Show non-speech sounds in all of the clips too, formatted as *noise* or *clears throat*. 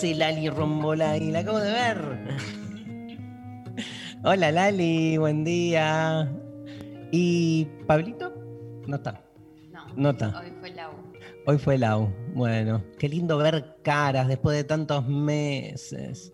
hace Lali Rombolay? La acabo de ver. Hola Lali, buen día. ¿Y Pablito? No está. No, No está. hoy fue la U. Hoy fue Lau. Bueno, qué lindo ver caras después de tantos meses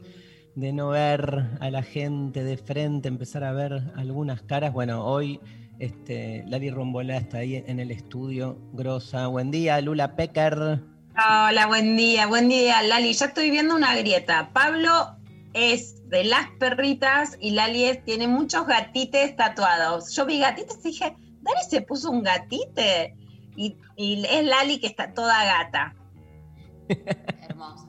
de no ver a la gente de frente, empezar a ver algunas caras. Bueno, hoy este, Lali Rombolá está ahí en el estudio. Grosa. Buen día, Lula Pecker. Hola, buen día, buen día, Lali. Ya estoy viendo una grieta. Pablo es de las perritas y Lali es- tiene muchos gatites tatuados. Yo vi gatites y dije, Dani se puso un gatite. Y, y es Lali que está toda gata. Hermoso.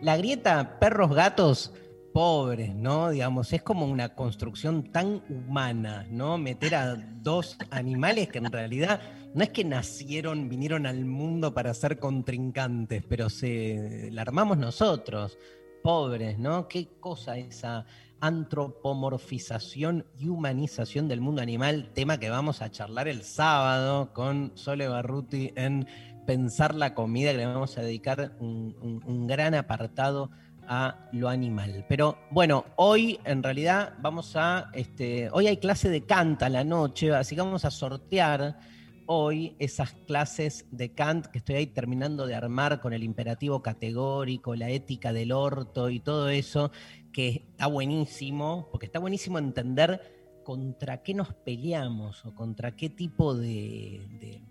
La grieta perros gatos pobres, ¿no? Digamos, es como una construcción tan humana, ¿no? Meter a dos animales que en realidad no es que nacieron, vinieron al mundo para ser contrincantes, pero se la armamos nosotros, pobres, ¿no? Qué cosa esa antropomorfización y humanización del mundo animal, tema que vamos a charlar el sábado con Sole Barruti en pensar la comida, que le vamos a dedicar un, gran apartado a lo animal. Pero bueno, hoy en realidad vamos a, este, hoy hay clase de Kant a la noche, así que vamos a sortear hoy esas clases de Kant que estoy ahí terminando de armar con el imperativo categórico, la ética del orto y todo eso, que está buenísimo, porque está buenísimo entender contra qué nos peleamos o contra qué tipo de,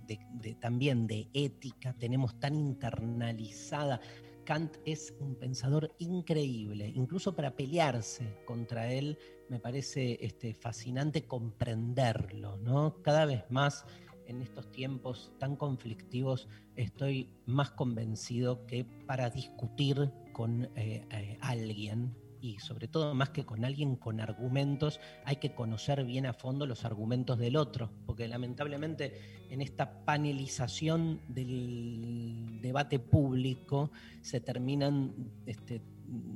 también de ética tenemos tan internalizada. Kant es un pensador increíble, incluso para pelearse contra él me parece este, fascinante comprenderlo, ¿no? Cada vez más en estos tiempos tan conflictivos estoy más convencido que para discutir con eh, eh, alguien y sobre todo más que con alguien con argumentos, hay que conocer bien a fondo los argumentos del otro, porque lamentablemente en esta panelización del debate público se terminan, este,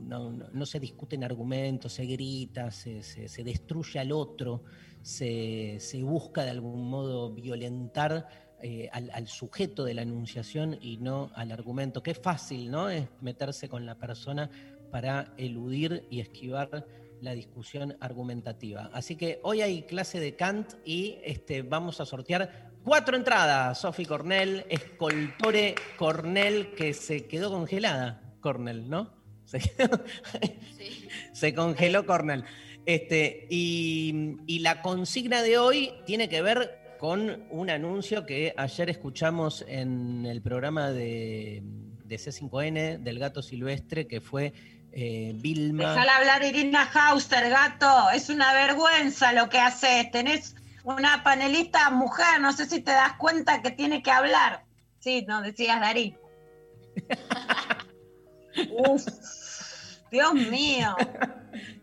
no, se discuten argumentos, se grita, se, se- se destruye al otro, se, se busca de algún modo violentar eh, al, al sujeto de la enunciación y no al argumento. Qué fácil, ¿no? Es meterse con la persona para eludir y esquivar la discusión argumentativa. Así que hoy hay clase de Kant y este, vamos a sortear cuatro entradas. Sofi Cornell, escoltore Cornell, que se quedó congelada. Cornell, ¿no? Se, quedó- Sí. se congeló Cornell. Este, y, y la consigna de hoy tiene que ver con un anuncio que ayer escuchamos en el programa de, de C5N del gato silvestre, que fue eh, Vilma. Déjala hablar Irina Hauster, gato. Es una vergüenza lo que haces. Tenés una panelista mujer, no sé si te das cuenta que tiene que hablar. Sí, no decías Darí. *laughs* Uf, Dios mío. *laughs*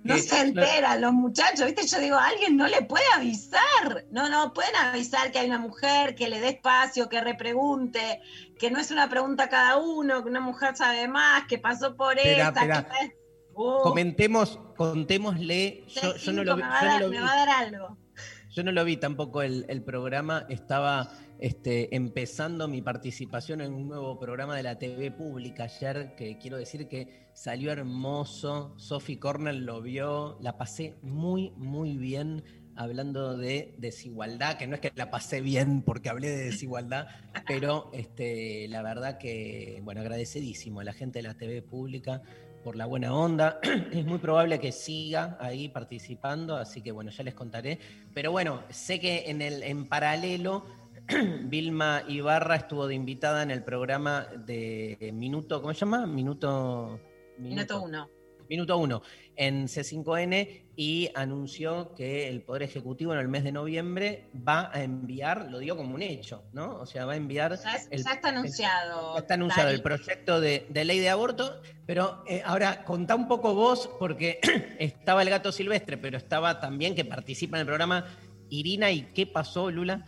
No se enteran los muchachos, ¿viste? Yo digo, alguien no le puede avisar. No, no, pueden avisar que hay una mujer, que le dé espacio, que repregunte, que no es una pregunta cada uno, que una mujer sabe más, que pasó por esta. espera. que- Uh, Comentemos, contémosle. Yo, yo no lo vi, me, va yo a no dar, lo me vi. va a dar algo. Yo no lo vi tampoco el, el programa, estaba este, empezando mi participación en un nuevo programa de la TV pública ayer, que quiero decir que salió hermoso, Sophie Cornell lo vio, la pasé muy, muy bien hablando de desigualdad, que no es que la pasé bien porque hablé de desigualdad, *laughs* pero este, la verdad que, bueno, agradecidísimo a la gente de la TV pública por la buena onda. *clears throat* Es muy probable que siga ahí participando, así que bueno, ya les contaré. Pero bueno, sé que en, el, en paralelo, *clears throat* Vilma Ibarra estuvo de invitada en el programa de Minuto, ¿cómo se llama? Minuto... Minuto uno. Minuto uno, en C5N y anunció que el Poder Ejecutivo en el mes de noviembre va a enviar, lo digo como un hecho, ¿no? O sea, va a enviar... Ya, es- el- ya está anunciado. ya está anunciado Dani. el proyecto de, de ley de aborto, pero eh, ahora contá un poco vos, porque *clears throat* estaba el gato silvestre, pero estaba también que participa en el programa Irina. ¿Y qué pasó, Lula?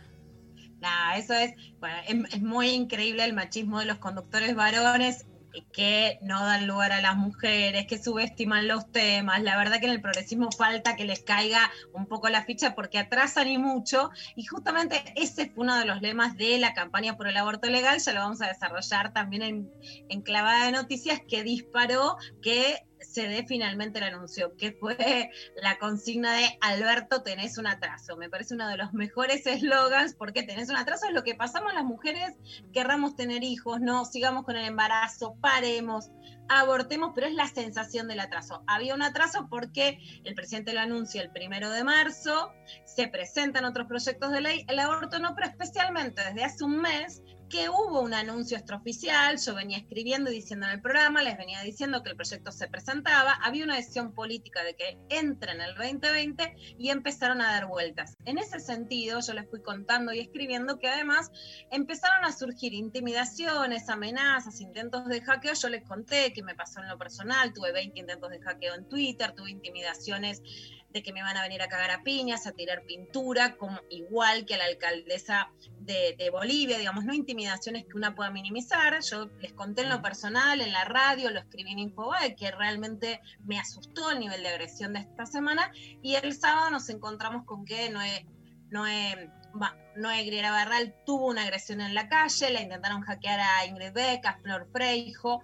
Nah, eso es, bueno, es, es muy increíble el machismo de los conductores varones que no dan lugar a las mujeres, que subestiman los temas. La verdad que en el progresismo falta que les caiga un poco la ficha porque atrasan y mucho. Y justamente ese fue uno de los lemas de la campaña por el aborto legal. Ya lo vamos a desarrollar también en, en Clavada de Noticias, que disparó que se dé finalmente el anuncio, que fue la consigna de Alberto, tenés un atraso. Me parece uno de los mejores eslogans, porque tenés un atraso es lo que pasamos las mujeres, querramos tener hijos, no, sigamos con el embarazo, paremos, abortemos, pero es la sensación del atraso. Había un atraso porque el presidente lo anuncia el primero de marzo, se presentan otros proyectos de ley, el aborto no, pero especialmente desde hace un mes que hubo un anuncio extraoficial, yo venía escribiendo y diciendo en el programa, les venía diciendo que el proyecto se presentaba, había una decisión política de que entre en el 2020 y empezaron a dar vueltas. En ese sentido, yo les fui contando y escribiendo que además empezaron a surgir intimidaciones, amenazas, intentos de hackeo. Yo les conté que me pasó en lo personal, tuve 20 intentos de hackeo en Twitter, tuve intimidaciones de que me van a venir a cagar a piñas, a tirar pintura, como igual que a la alcaldesa de, Bolivia, digamos, no intimidaciones que una pueda minimizar. Yo les conté en lo personal, en la radio, lo escribí en Infobae, que realmente me asustó el nivel de agresión de esta semana. Y el sábado nos encontramos con que Noé, Noé, va, Noé Griera Barral tuvo una agresión en la calle, la intentaron hackear a Ingrid Beck, a Flor Freijo.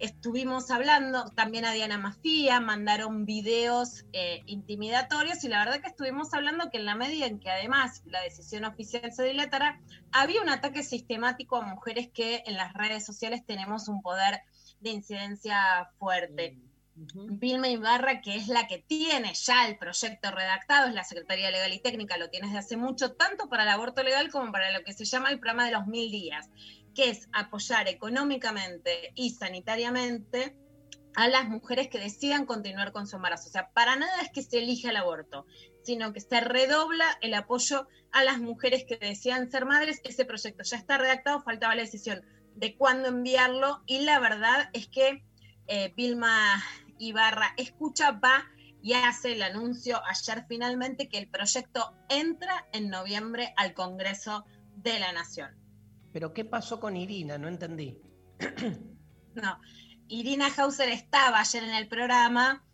Estuvimos hablando también a Diana Mafía, mandaron videos eh, intimidatorios y la verdad que estuvimos hablando que en la medida en que además la decisión oficial se dilatara, había un ataque sistemático a mujeres que en las redes sociales tenemos un poder de incidencia fuerte. Vilma Ibarra, que es la que tiene ya el proyecto redactado, es la Secretaría Legal y Técnica, lo tiene desde hace mucho, tanto para el aborto legal como para lo que se llama el programa de los mil días, que es apoyar económicamente y sanitariamente a las mujeres que decidan continuar con su embarazo. O sea, para nada es que se elija el aborto, sino que se redobla el apoyo a las mujeres que desean ser madres. Ese proyecto ya está redactado, faltaba la decisión de cuándo enviarlo y la verdad es que eh, Vilma Ibarra escucha, va y hace el anuncio ayer finalmente que el proyecto entra en noviembre al Congreso de la Nación. Pero ¿qué pasó con Irina? No entendí. *clears throat* No, Irina Hauser estaba ayer en el programa,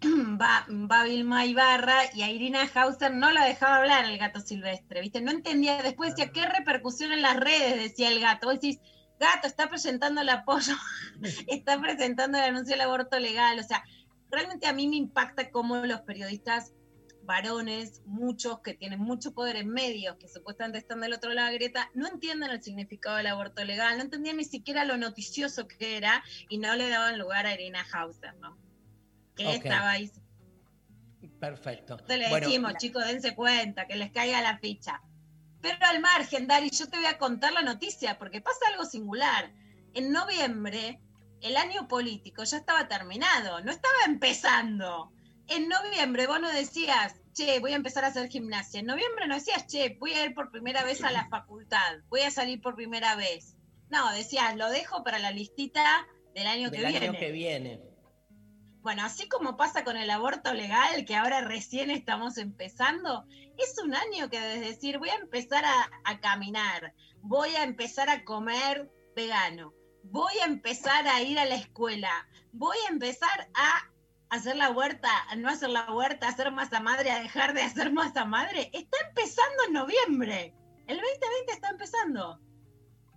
*clears throat* va, va Vilma Ibarra y a Irina Hauser no la dejaba hablar el gato silvestre, ¿viste? No entendía, después decía, ¿qué repercusión en las redes? Decía el gato. Vos decís, gato, está presentando el apoyo, *laughs* está presentando el anuncio del aborto legal, o sea, realmente a mí me impacta cómo los periodistas varones, muchos que tienen mucho poder en medios, que supuestamente están del otro lado de la grieta, no entienden el significado del aborto legal, no entendían ni siquiera lo noticioso que era y no le daban lugar a Irina Hauser, ¿no? Que estaba ahí. Perfecto. Te le Bueno, decimos, chicos, dense cuenta, que les caiga la ficha. Pero al margen, Dari, yo te voy a contar la noticia, porque pasa algo singular. En noviembre, el año político ya estaba terminado, no estaba empezando. En noviembre vos no decías, che, voy a empezar a hacer gimnasia. En noviembre no decías, che, voy a ir por primera vez a la facultad, voy a salir por primera vez. No, decías, lo dejo para la listita del año del que año viene. que viene. Bueno, así como pasa con el aborto legal, que ahora recién estamos empezando, es un año que es decir, voy a empezar a, a caminar, voy a empezar a comer vegano, voy a empezar a ir a la escuela, voy a empezar a hacer la huerta, no hacer la huerta, a hacer masa madre, a dejar de hacer masa madre. Está empezando en noviembre. El 2020 está empezando.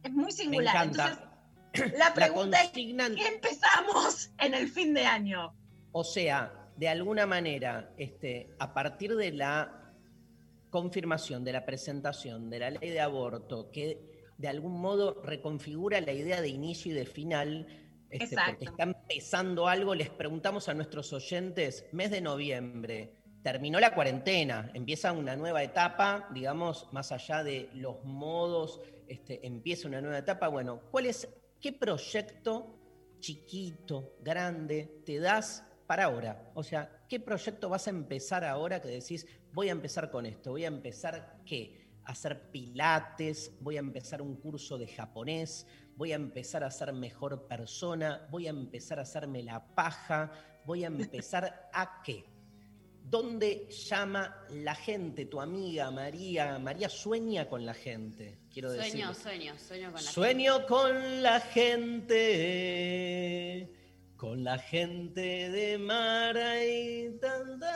Es muy Me singular. encanta. Entonces, *clears throat* la pregunta es, ¿qué empezamos en el fin de año? O sea, de alguna manera, este, a partir de la confirmación, de la presentación de la ley de aborto, que de algún modo reconfigura la idea de inicio y de final, este, porque están empezando algo, les preguntamos a nuestros oyentes, mes de noviembre, terminó la cuarentena, empieza una nueva etapa, digamos, más allá de los modos, este, empieza una nueva etapa. Bueno, ¿cuál es, qué proyecto chiquito, grande, te das para ahora? O sea, ¿qué proyecto vas a empezar ahora que decís, voy a empezar con esto? ¿Voy a empezar qué? Hacer pilates, voy a empezar un curso de japonés, voy a empezar a ser mejor persona, voy a empezar a hacerme la paja, voy a empezar a qué? ¿Dónde llama la gente, tu amiga María? María sueña con la gente, quiero decir. Sueño, sueño, sueño con la Sueño con la gente, con la gente de Mara y tanta...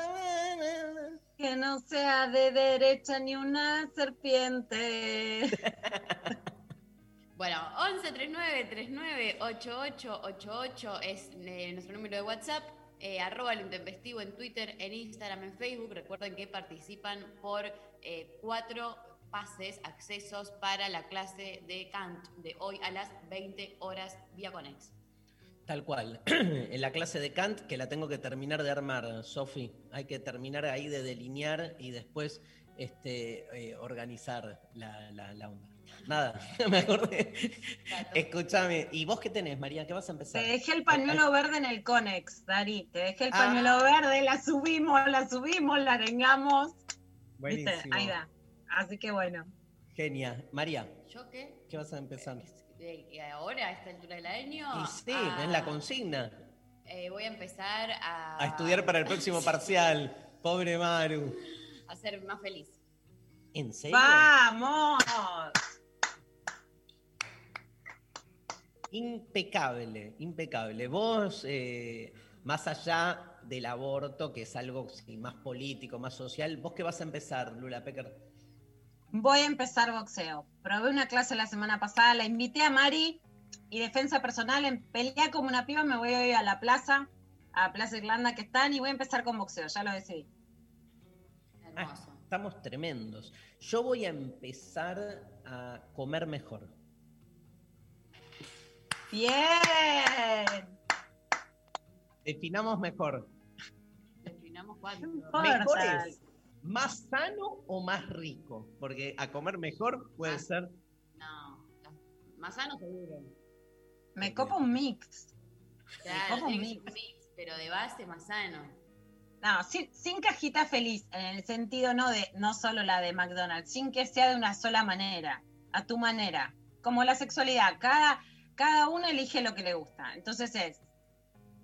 Que no sea de derecha ni una serpiente. *laughs* Bueno, 11 39 39 88 88 es eh, nuestro número de WhatsApp. Eh, arroba lo intempestivo en Twitter, en Instagram, en Facebook. Recuerden que participan por eh, cuatro pases, accesos para la clase de Kant de hoy a las 20 horas vía Conex. Tal cual. *clears throat* en la clase de Kant, que la tengo que terminar de armar, Sofi. Hay que terminar ahí de delinear y después este, organizar la- la onda. Nada, *laughs* me acordé. Escúchame, ¿y vos qué tenés, María? ¿Qué vas a empezar? Te dejé el pañuelo verde en el Conex, Dari. Te dejé el Ah. pañuelo verde, la subimos, la subimos, la arengamos. ¿Viste? Buenísimo. Ahí da. Así que bueno. Genia. María, ¿Yo qué? ¿qué vas a empezar? Eh, eh, ahora, a esta altura del año. Y sí, a- es la consigna. eh, voy a empezar a, A estudiar para el próximo *laughs* parcial. Pobre Maru. a ser más feliz. ¿En serio? ¡Vamos! Impecable, impecable. Vos, eh, más allá del aborto, que es algo sí, más político, más social, ¿vos qué vas a empezar, Lula Pecker? Voy a empezar boxeo. Probé una clase la semana pasada, la invité a Mari y defensa personal en pelea como una piba me voy a ir a la plaza, a Plaza Irlanda que están y voy a empezar con boxeo, ya lo decidí. Hermoso. Ah, estamos tremendos. Yo voy a empezar a comer mejor. Bien. Definamos mejor. Definamos cuánto. Mejor. ¿Mejor Portal. es más sano o más rico? Porque a comer mejor puede Ah. ser. No, más sano seguro. Me copa un mix. Claro, un ser mix. un mix, pero de base más sano. No, sin, sin cajita feliz, en el sentido no de no solo la de McDonald's, sin que sea de una sola manera, a tu manera. Como la sexualidad, cada, cada uno elige lo que le gusta. Entonces es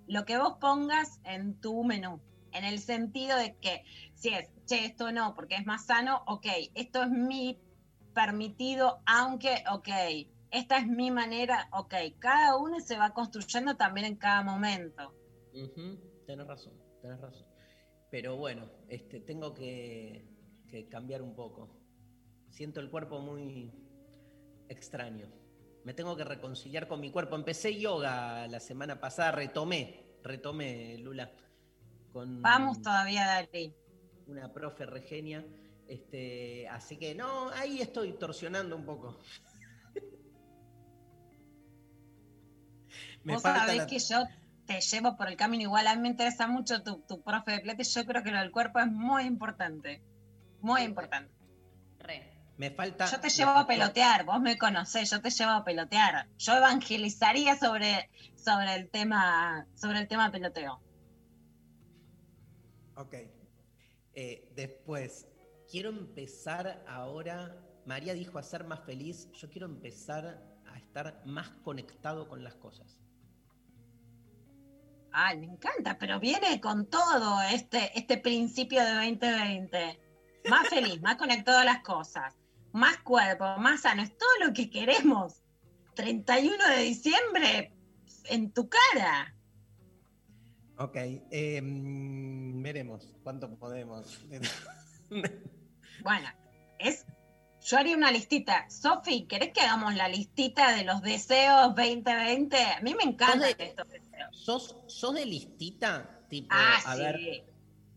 lo que vos pongas en tu menú, en el sentido de que si es, che, esto no, porque es más sano, ok, esto es mi permitido, aunque, ok, esta es mi manera, ok, cada uno se va construyendo también en cada momento. Tenés razón, tenés razón. Pero bueno, este, tengo que cambiar un poco. Siento el cuerpo muy extraño. Me tengo que reconciliar con mi cuerpo. Empecé yoga la semana pasada, retomé, retomé, Lula, con Vamos todavía, Dari. una profe regenia. Este, así que no, ahí estoy torsionando un poco. *laughs* Me Vos sabés la- que yo te llevo por el camino. Igual a mí me interesa mucho tu, tu profe de pilates. Yo creo que lo del cuerpo es muy importante. Muy importante. Re. me falta Yo te llevo a pelotear. Vos me conocés, yo te llevo a pelotear. Yo evangelizaría sobre, sobre el tema, sobre el tema peloteo. Ok. Eh, después, quiero empezar ahora. María dijo a ser más feliz. Yo quiero empezar a estar más conectado con las cosas. Ay, me encanta, pero viene con todo este, este principio de 2020. Más feliz, más conectado a las cosas, más cuerpo, más sano, es todo lo que queremos. 31 de diciembre en tu cara. Ok. eh, mm, veremos cuánto podemos. *laughs* Bueno, es. Yo haría una listita. Sofi, ¿querés que hagamos la listita de los deseos 2020? A mí me encantan ¿Sos de- estos deseos. ¿Sos, ¿Sos de listita? Tipo, Ah, a sí. ver,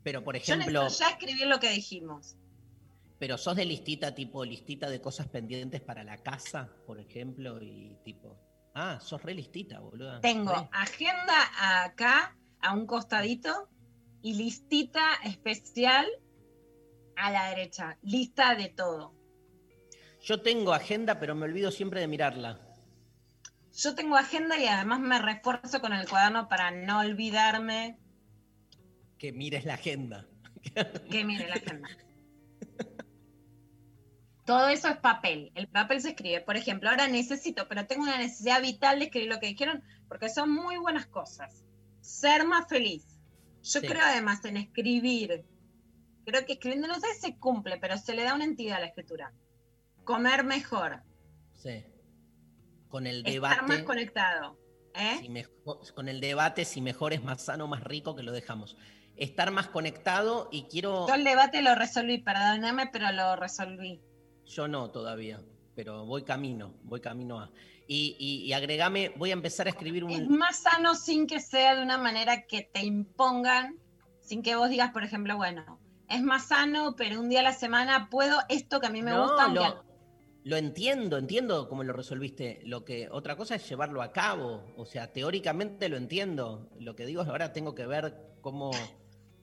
pero por Yo ejemplo, necesito ya escribir lo que dijimos. Pero sos de listita, tipo, listita de cosas pendientes para la casa, por ejemplo, y tipo. Ah, sos re listita, boluda. Tengo agenda acá, a un costadito, y listita especial a la derecha. Lista de todo. Yo tengo agenda, pero me olvido siempre de mirarla. Yo tengo agenda y además me refuerzo con el cuaderno para no olvidarme Que mires la agenda. que mire la agenda. Todo eso es papel. El papel se escribe. Por ejemplo, ahora necesito, pero tengo una necesidad vital de escribir lo que dijeron, porque son muy buenas cosas. Ser más feliz. Yo Sí. creo además en escribir. Creo que escribiendo, no sé si se cumple, pero se le da una entidad a la escritura. Comer mejor. Sí. Con el Estar más debate. conectado. ¿eh? si mejo- con el debate si mejor es más sano, más rico, que lo dejamos. Estar más conectado y quiero. Yo el debate lo resolví, perdóname, pero lo resolví. Yo no todavía, pero voy camino, voy camino a. Y, y, y agregame, voy a empezar a escribir Es un. más sano sin que sea de una manera que te impongan, sin que vos digas, por ejemplo, bueno, es más sano, pero un día a la semana puedo esto que a mí me No, gusta. lo, lo entiendo, entiendo cómo lo resolviste. Lo que otra cosa es llevarlo a cabo. O sea, teóricamente lo entiendo. Lo que digo es ahora tengo que ver cómo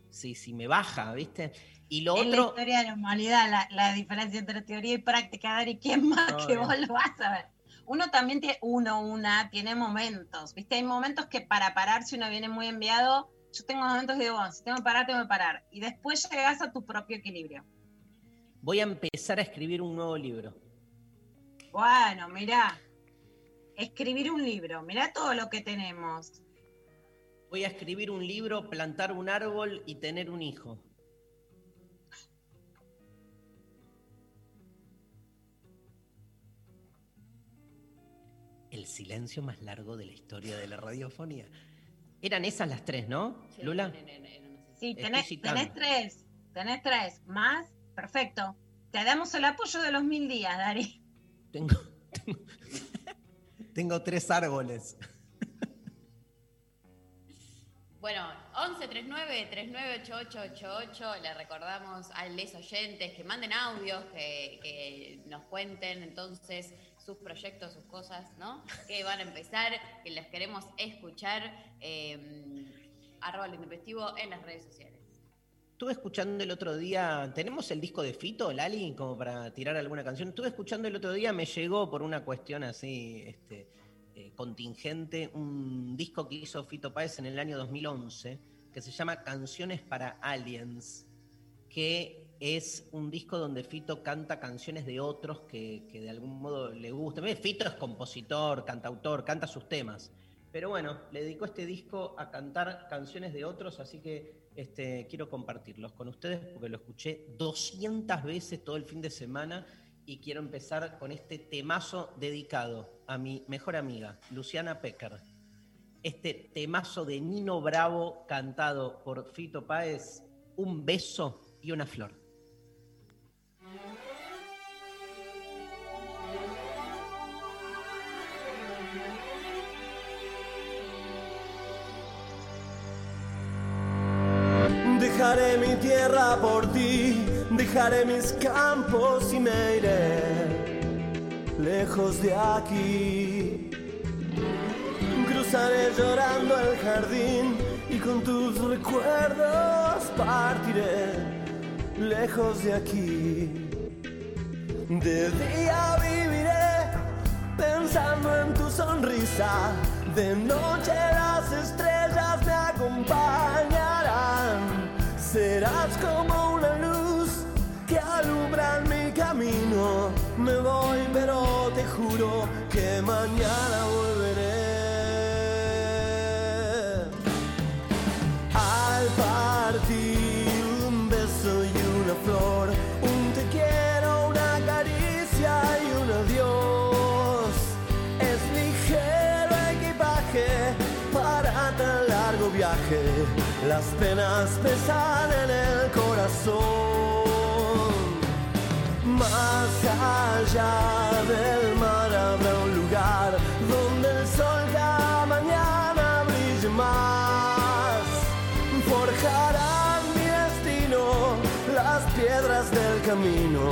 si, si me baja, ¿viste? Y lo Es la historia de la humanidad, la, la diferencia entre teoría y práctica, Dari, ¿quién más que vos lo vas a ver? Uno también tiene, uno, una, tiene momentos, ¿viste? Hay momentos que para parar, si uno viene muy enviado, yo tengo momentos que digo, bueno, si tengo que parar, tengo que parar. Y después llegas a tu propio equilibrio. voy a empezar a escribir un nuevo libro. Bueno, mirá, escribir un libro, mirá todo lo que tenemos. Voy a escribir un libro, plantar un árbol y tener un hijo. El silencio más largo de la historia de la radiofonía. Eran esas las tres, ¿no? Sí, Lula. no, no, no. Sí, tenés, tenés tres, tenés tres, más, perfecto. Te damos el apoyo de los mil días, Dari. Tengo, tengo, tengo tres árboles. Bueno, 1139 398888 le recordamos a los oyentes que manden audios, que, que nos cuenten entonces sus proyectos, sus cosas, ¿no? Que van a empezar, que les queremos escuchar. Eh, arroba lo intempestivo en las redes sociales. Estuve escuchando el otro día, tenemos el disco de Fito, Lali, como para tirar alguna canción. Estuve escuchando el otro día, me llegó por una cuestión así este, eh, contingente, un disco que hizo Fito Páez en el año 2011, que se llama Canciones para Aliens, que es un disco donde Fito canta canciones de otros que, que de algún modo le gustan. Fito es compositor, cantautor, canta sus temas. Pero bueno, le dedicó este disco a cantar canciones de otros, así que este, quiero compartirlos con ustedes porque lo escuché 200 veces todo el fin de semana y quiero empezar con este temazo dedicado a mi mejor amiga, Luciana Pecker. Este temazo de Nino Bravo cantado por Fito Páez, un beso y una flor. Dejaré mi tierra por ti, dejaré mis campos y me iré lejos de aquí. Cruzaré llorando el jardín y con tus recuerdos partiré lejos de aquí. De día viviré pensando en tu sonrisa, de noche las estrellas me acompañarán. Serás como una luz que alumbra mi camino. Me voy, pero te juro que mañana volveré. Penas pesan en el corazón. Más allá del mar habrá un lugar donde el sol cada mañana brille más. Forjarán mi destino las piedras del camino.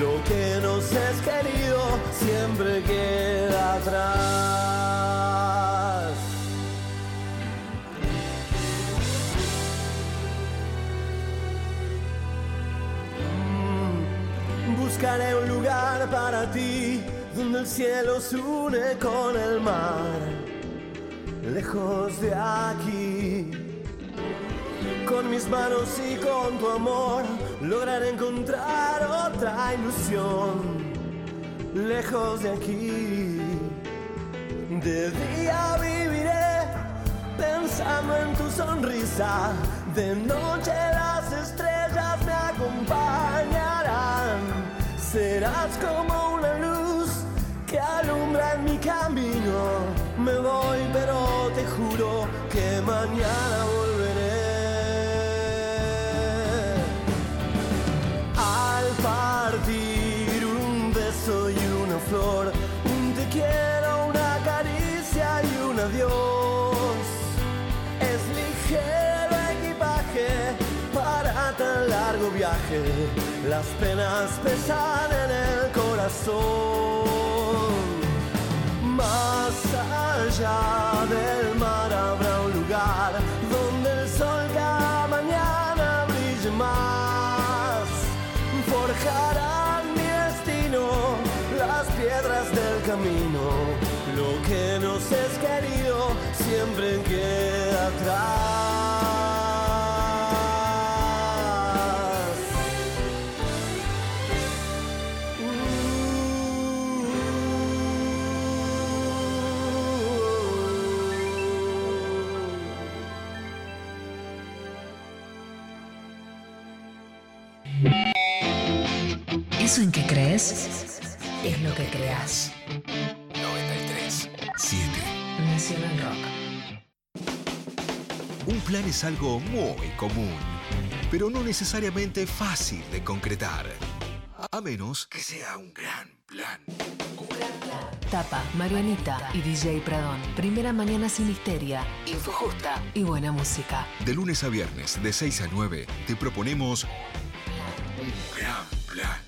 Lo que nos es querido siempre queda atrás. Buscaré un lugar para ti donde el cielo se une con el mar, lejos de aquí. Con mis manos y con tu amor lograré encontrar otra ilusión, lejos de aquí. De día viviré pensando en tu sonrisa, de noche las estrellas me acompañarán. Serás como una luz que alumbra en mi camino. Me voy, pero te juro que mañana volveré. Las penas pesan en el corazón. Más allá del mar habrá un lugar donde el sol cada mañana brille más. Forjarán mi destino las piedras del camino. Lo que nos es querido siempre queda atrás. Eso en que crees es lo que creas. 93 7 Nacional Rock. Un plan es algo muy común, pero no necesariamente fácil de concretar. A menos que sea un gran plan. Tapa, Marianita y DJ Pradón. Primera mañana sin histeria, info justa y buena música. De lunes a viernes, de 6 a 9, te proponemos un gran plan.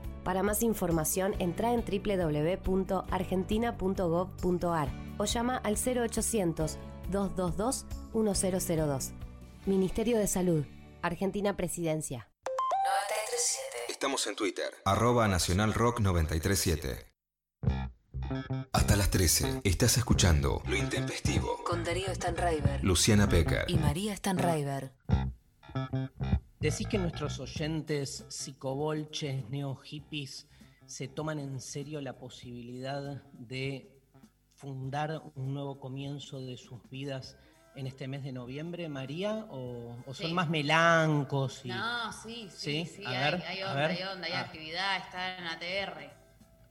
Para más información, entra en www.argentina.gov.ar o llama al 0800-222-1002. Ministerio de Salud, Argentina Presidencia. 937. Estamos en Twitter. Arroba Nacional Rock 937. Hasta las 13. Estás escuchando Lo Intempestivo. Con Darío Stanraiver Luciana Pecker. y María Stanraiver. Decís que nuestros oyentes psicobolches, neo hippies, se toman en serio la posibilidad de fundar un nuevo comienzo de sus vidas en este mes de noviembre, María? ¿O, o son Sí. más melancos? Y... No, sí, sí, Sí, sí, a hay, ver, hay a onda, ver. hay onda, hay Ah. actividad, está en ATR.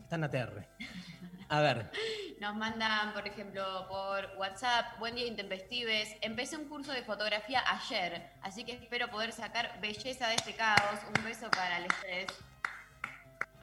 Están a terre. *laughs* A ver, Nos mandan, por ejemplo, por WhatsApp, buen día intempestives. Empecé un curso de fotografía ayer, así que espero poder sacar belleza de este caos. Un beso para el estrés.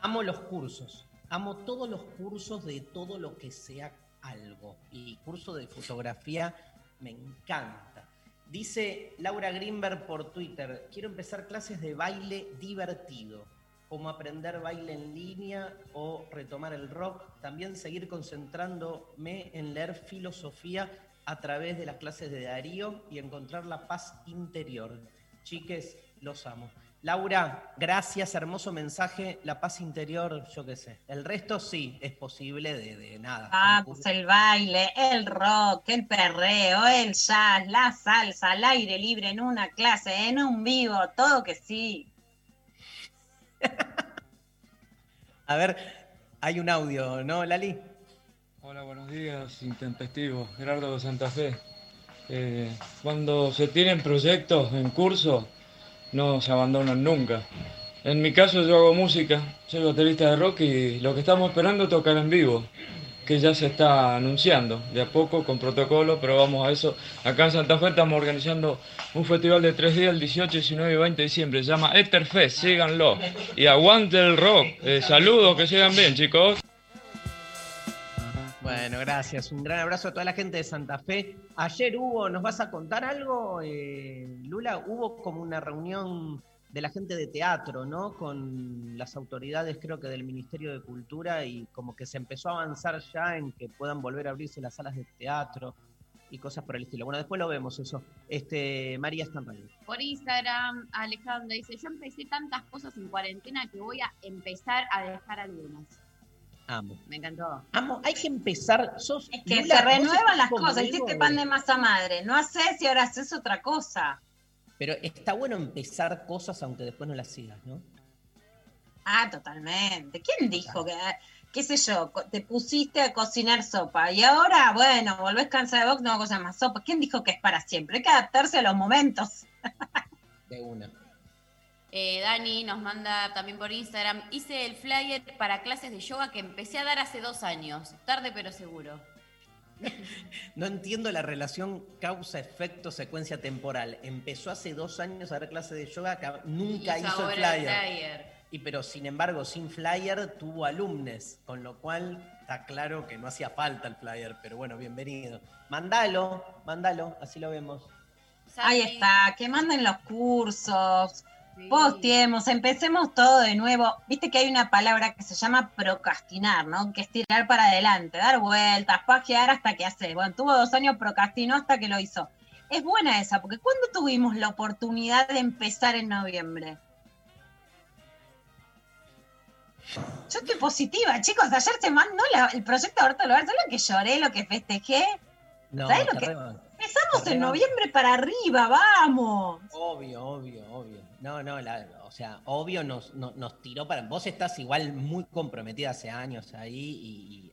amo los cursos. Amo todos los cursos de todo lo que sea algo. Y curso de fotografía me encanta. Dice Laura Greenberg por Twitter, quiero empezar clases de baile divertido, como aprender baile en línea o retomar el rock. También seguir concentrándome en leer filosofía a través de las clases de Darío y encontrar la paz interior. Chiques, los amo. Laura, gracias, hermoso mensaje. La paz interior, yo qué sé. El resto sí, es posible de, nada. Pues el baile, el rock, el perreo, el jazz, la salsa, al aire libre, en una clase, en un vivo, todo que sí. *laughs* A ver, hay un audio, ¿no, Lali? Hola, buenos días, intempestivo. Gerardo de Santa Fe. Eh, cuando se tienen proyectos en curso, no se abandonan nunca. En mi caso yo hago música, soy baterista de rock y lo que estamos esperando es tocar en vivo, que ya se está anunciando, de a poco, con protocolo, pero vamos a eso. Acá en Santa Fe estamos organizando un festival de tres días, el 18, 19 y 20 de diciembre, se llama Etherfest, síganlo. Y aguante el rock. Eh, saludos, que sigan bien, chicos. Bueno, gracias. Un gran abrazo a toda la gente de Santa Fe. Ayer hubo, ¿nos vas a contar algo, eh, Lula? Hubo como una reunión de la gente de teatro, ¿no? Con las autoridades, creo que del Ministerio de Cultura, y como que se empezó a avanzar ya en que puedan volver a abrirse las salas de teatro y cosas por el estilo. Bueno, después lo vemos eso. Este, María está en radio. Por Instagram, Alejandra dice, yo empecé tantas cosas en cuarentena que voy a empezar a dejar algunas. Amo. Me encantó. Amo, hay que empezar. Sos, Es que Lula, se renuevan las cosas. Hiciste pan de masa madre. No haces y ahora haces otra cosa. Pero está bueno empezar cosas aunque después no las sigas, ¿no? Ah, totalmente. ¿Quién dijo que, qué sé yo, te pusiste a cocinar sopa y ahora, bueno, volvés cansada de vos, no cosas más sopa? ¿Quién dijo que es para siempre? Hay que adaptarse a los momentos. *laughs* De una. Eh, Dani nos manda también por Instagram, hice el flyer para clases de yoga que empecé a dar hace dos años, tarde pero seguro. No entiendo la relación causa-efecto secuencia temporal. Empezó hace dos años a dar clases de yoga, que nunca hizo, el flyer. Y pero sin embargo, sin flyer tuvo alumnes, con lo cual está claro que no hacía falta el flyer, pero bueno, bienvenido. Mándalo, mándalo, así lo vemos. Ahí está, que manden los cursos, sí. posteemos, empecemos todo de nuevo. Viste que hay una palabra que se llama procrastinar, ¿no? Que es tirar para adelante, dar vueltas, pajear hasta que hace. Bueno, tuvo dos años, procrastinó hasta que lo hizo. Es buena esa, porque ¿cuándo tuvimos la oportunidad de empezar en noviembre? Yo estoy positiva, chicos. Ayer se mandó la- el proyecto de Horto Lugar, ¿sabes lo que lloré, lo que festejé? No, ¿Sabés lo que- Empezamos en noviembre para arriba, vamos. Obvio, obvio, obvio. No, no, la- o sea, obvio nos, nos, nos tiró para. Vos estás igual muy comprometida hace años ahí y, y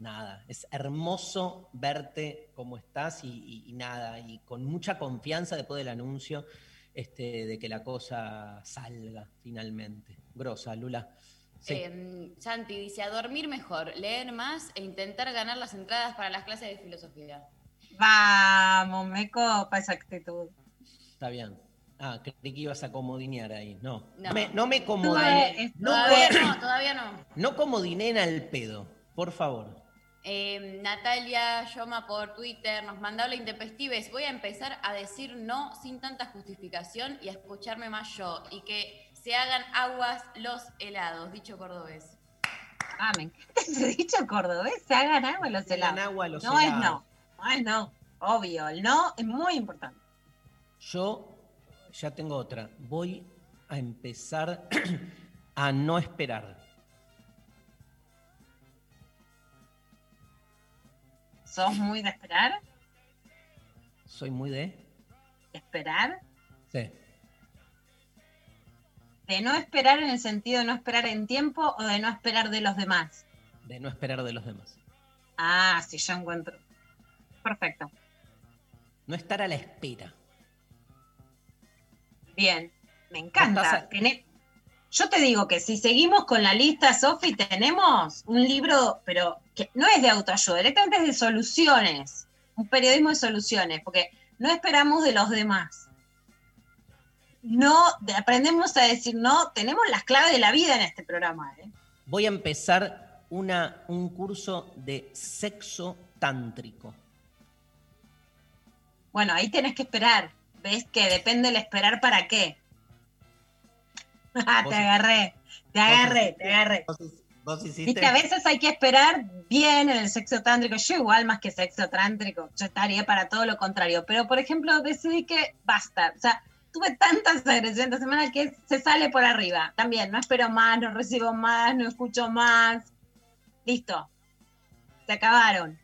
nada, es hermoso verte como estás y, y- y nada, y con mucha confianza después del anuncio este, de que la cosa salga finalmente. Grosa, Lula. Sí. Eh, Santi dice, a dormir mejor, leer más e intentar ganar las entradas para las clases de filosofía. Vamos, me copa esa actitud. Está bien. Ah, creí que ibas a comodinear ahí. No. No. Me, no me comodiné. Todavía no, todavía no. *clears throat* no comodiné en al pedo, por favor. Eh, Natalia Yoma por Twitter nos mandó la intempestives. Voy a empezar a decir no sin tanta justificación y a escucharme más yo. Y que se hagan aguas los helados, dicho cordobés. Ah, encanta *laughs* ese dicho cordobés, se hagan agua los helados. agua los No es no, no es no, obvio, el no es muy importante. Yo ya tengo otra. Voy a empezar *clears throat* a no esperar. ¿Sos muy de esperar? Soy muy de. ¿De esperar? Sí. ¿De no esperar en el sentido de no esperar en tiempo o de no esperar de los demás? De no esperar de los demás. Ah, sí, yo encuentro. Perfecto. No estar a la espera. Bien, me encanta. Yo te digo que si seguimos con la lista, Sofi, tenemos un libro, pero que no es de autoayuda, directamente es de soluciones. Un periodismo de soluciones, porque no esperamos de los demás. No, de- aprendemos a decir no, tenemos las claves de la vida en este programa. ¿eh? Voy a empezar una, un curso de sexo tántrico. Bueno, ahí tenés que esperar. ¿Ves que depende el esperar para qué? *laughs* Te agarré, te agarré, te agarré. ¿Vos, vos hiciste? Viste, a veces hay que esperar bien en el sexo tántrico. Yo igual más que sexo tántrico, yo estaría para todo lo contrario. Pero, por ejemplo, decidí que basta. O sea, tuve tantas *laughs* agresiones esta semana que se sale por arriba. También, no espero más, no recibo más, no escucho más. Listo. Se acabaron.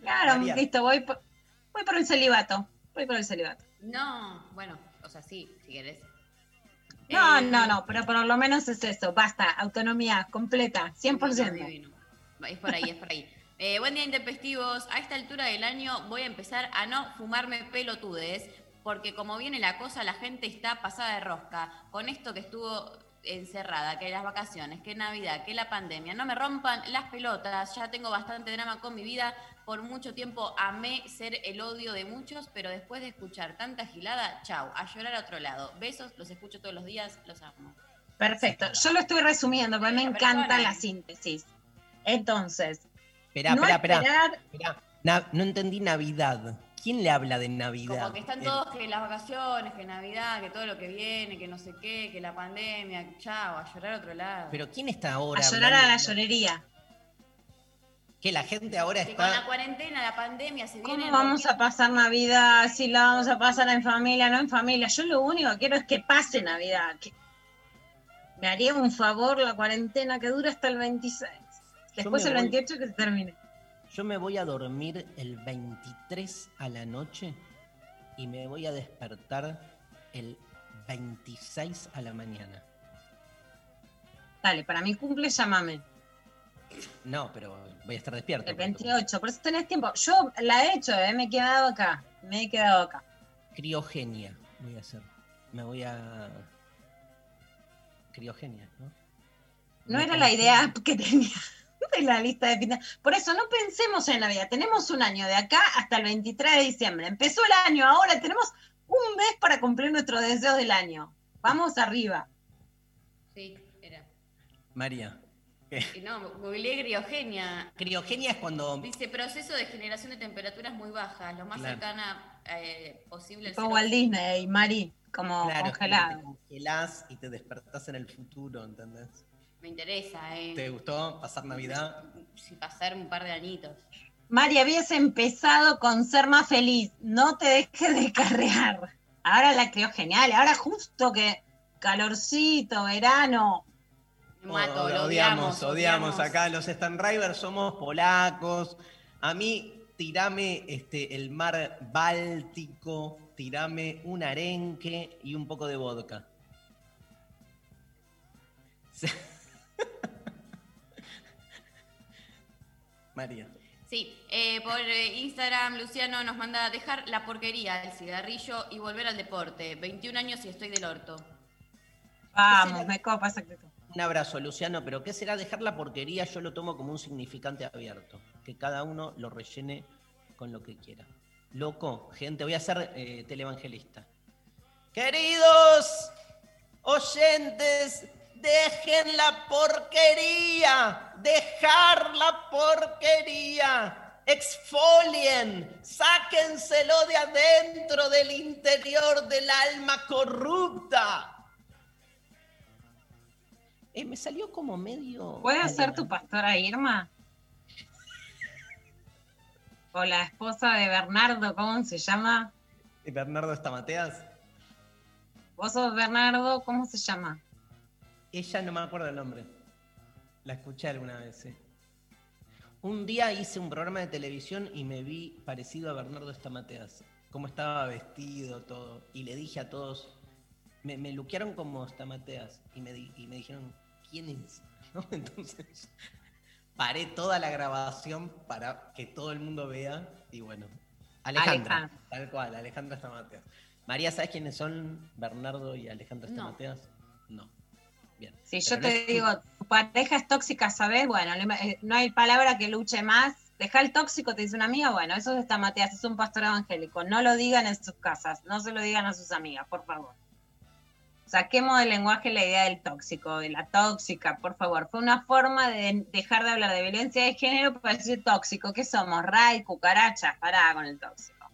Claro, María. listo, voy por, voy por el celibato. Voy por el celibato. No, bueno, o sea, sí, si querés. No, Eh, no, no, pero por lo menos es eso. Basta, autonomía completa, 100%. Divino. Es por ahí, es por ahí. *laughs* Eh, buen día, intempestivos. A esta altura del año voy a empezar a no fumarme pelotudes, porque como viene la cosa, la gente está pasada de rosca. Con esto que estuvo encerrada, que las vacaciones, que Navidad, que la pandemia. No me rompan las pelotas, ya tengo bastante drama con mi vida. Por mucho tiempo amé ser el odio de muchos, pero después de escuchar tanta gilada, chau, a llorar a otro lado. Besos, los escucho todos los días, los amo. Perfecto. Yo lo estoy resumiendo, porque me encanta persona. la síntesis. Entonces, Esperá, no esperá, esperá. esperar esperá. Na- no entendí Navidad. ¿Quién le habla de Navidad? Como que están Eh, todos que las vacaciones, que Navidad, que todo lo que viene, que no sé qué, que la pandemia, chao, a llorar a otro lado. Pero ¿quién está ahora? a llorar a la llorería. Que la gente ahora que con la está. cuarentena, la pandemia se viene. ¿Cómo vamos a pasar Navidad? Si la vamos a pasar en familia, no en familia. Yo lo único que quiero es que pase Navidad. que- Me haría un favor la cuarentena que dura hasta el 26. Después el voy. 28 que se termine. Yo me voy a dormir el 23 a la noche y me voy a despertar el 26 a la mañana. Dale, para mi cumple llámame. No, pero voy a estar despierto. El porque- 28, por eso tenés tiempo. Yo la he hecho, eh, me he quedado acá. Me he quedado acá. Criogenia voy a hacer. Me voy a. Criogenia, ¿no? No Me era la idea *laughs* que tenía de la lista de fin Por eso no pensemos en Navidad. Tenemos un año de acá hasta el 23 de diciembre. Empezó el año, ahora tenemos un mes para cumplir nuestros deseos del año. Vamos arriba. Sí, era. María. Y no, googleé criogenia. Criogenia es cuando. Dice proceso de generación de temperaturas muy bajas, lo más Claro. cercana eh, posible cero. Walt Disney, Mari, como Claro, como congelado. te congelás y te despertás en el futuro, ¿entendés? Me interesa, eh. ¿Te gustó pasar Navidad? Si pasar un par de añitos. Mari, habías empezado con ser más feliz. No te dejes de carrear. Ahora la creo genial. Ahora justo que calorcito, verano. Me mato, Oh, lo odiamos, odiamos, odiamos acá. Los Stanrivers somos polacos. A mí, tirame este, el mar Báltico, tirame un arenque y un poco de vodka. *laughs* María. Sí, eh, por eh, Instagram Luciano nos manda a dejar la porquería del cigarrillo y volver al deporte. 21 años y estoy del orto. Vamos, me copa esa actitud. Un abrazo, Luciano, pero ¿qué será dejar la porquería? Yo lo tomo como un significante abierto. Que cada uno lo rellene con lo que quiera. Loco, gente, voy a ser eh, televangelista. Queridos oyentes, dejen la porquería, dejar la porquería, exfolien, sáquenselo de adentro del interior del alma corrupta. Eh, me salió como medio. ¿Puede ser tu pastora Irma? *laughs* O la esposa de Bernardo, ¿cómo se llama? Eh, Bernardo Estamateas. ¿Vos sos Bernardo? ¿Cómo se llama? Ella no me acuerdo el nombre. La escuché alguna vez, sí. Un día hice un programa de televisión y me vi parecido a Bernardo Estamateas. Cómo estaba vestido, todo. Y le dije a todos, me, me luquearon como Estamateas. Y me, di- y me dijeron, ¿quién es? ¿No? *laughs* Entonces, paré toda la grabación para que todo el mundo vea. Y bueno, Alejandra, Alejandra. tal cual, Alejandra Estamateas. María, ¿sabes quiénes son Bernardo y Alejandra No. Estamateas? No. Bien. Si Pero yo te digo, tu pareja es tóxica, ¿sabes? Bueno, eh, no hay palabra que luche más. Deja el tóxico, te dice una amiga. Bueno, eso es Estamateas, es un pastor evangélico. No lo digan en sus casas, no se lo digan a sus amigas, por favor. Saquemos del lenguaje la idea del tóxico, de la tóxica, por favor. Fue una forma de dejar de hablar de violencia de género para decir tóxico. ¿Qué somos? Ray, cucarachas, pará con el tóxico.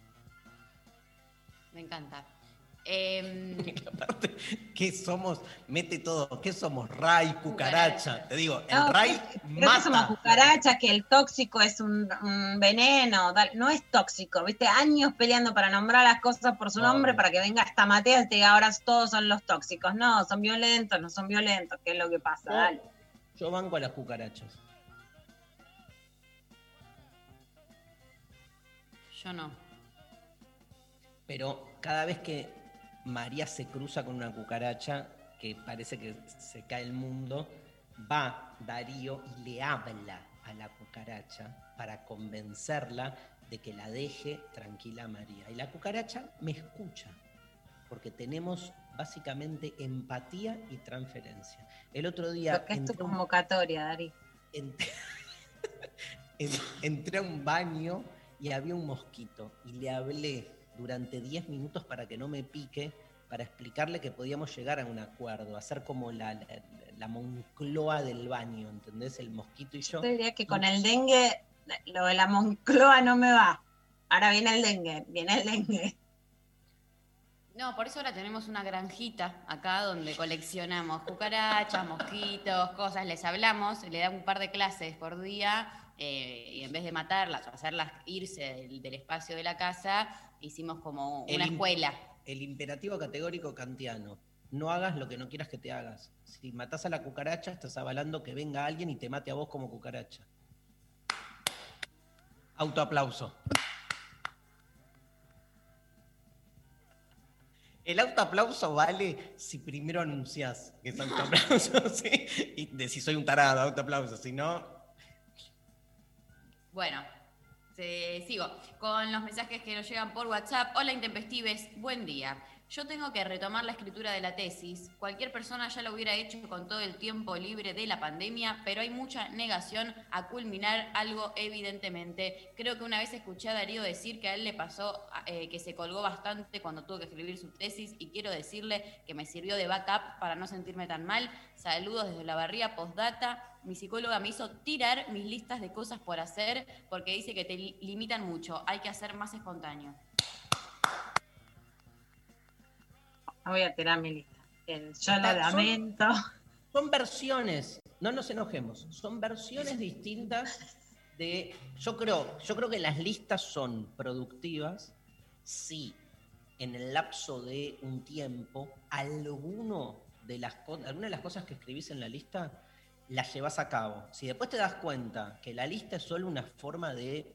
Me encanta. Em, *laughs* Aparte, ¿qué somos? Mete todo. ¿Qué somos? Ray, cucaracha. Te digo, el No, Ray Creo que somos mata. cucarachas, que el tóxico es un, un veneno, no es tóxico, viste, años peleando para nombrar las cosas por su nombre, para que venga esta Matea y te diga ahora todos son los tóxicos. No, son violentos, no son violentos, ¿qué es lo que pasa? Dale. Yo banco a las cucarachas. yo no. Pero cada vez que María se cruza con una cucaracha, que parece que se cae el mundo, va Darío y le habla a la cucaracha para convencerla de que la deje tranquila a María. Y la cucaracha me escucha, porque tenemos básicamente empatía y transferencia. El otro día Lo que es tu convocatoria, entré, *laughs* en- entré a un baño y había un mosquito y le hablé durante 10 minutos para que no me pique para explicarle que podíamos llegar a un acuerdo, hacer como la, la, la Moncloa del baño, ¿entendés? El mosquito y yo. Yo diría que con el dengue, lo de la Moncloa no me va. Ahora viene el dengue, viene el dengue. No, por eso ahora tenemos una granjita acá donde coleccionamos cucarachas, mosquitos, cosas, les hablamos, le damos un par de clases por día eh, y en vez de matarlas o hacerlas irse del, del espacio de la casa, hicimos como una escuela. El imperativo categórico kantiano. No hagas lo que no quieras que te hagas. Si matás a la cucaracha, estás avalando que venga alguien y te mate a vos como cucaracha. Autoaplauso. El autoaplauso vale si primero anunciás que es autoaplauso, *laughs* ¿sí? Y decís soy un tarado, autoaplauso. Si no, Bueno, sigo con los mensajes que nos llegan por WhatsApp. Hola Intempestives, buen día. Yo tengo que retomar la escritura de la tesis. Cualquier persona ya lo hubiera hecho con todo el tiempo libre de la pandemia, pero hay mucha negación a culminar algo evidentemente. Creo que una vez escuché a Darío decir que a él le pasó eh, que se colgó bastante cuando tuvo que escribir su tesis y quiero decirle que me sirvió de backup para no sentirme tan mal. Saludos desde la barría postdata. Mi psicóloga me hizo tirar mis listas de cosas por hacer porque dice que te li- limitan mucho. Hay que hacer más espontáneo. No voy a tirar mi lista. Yo lo son- lamento. son versiones, no nos enojemos, son versiones distintas de. Yo creo, yo creo que las listas son productivas si en el lapso de un tiempo alguno de las alguna de las cosas que escribís en la lista las llevas a cabo. Si después te das cuenta que la lista es solo una forma de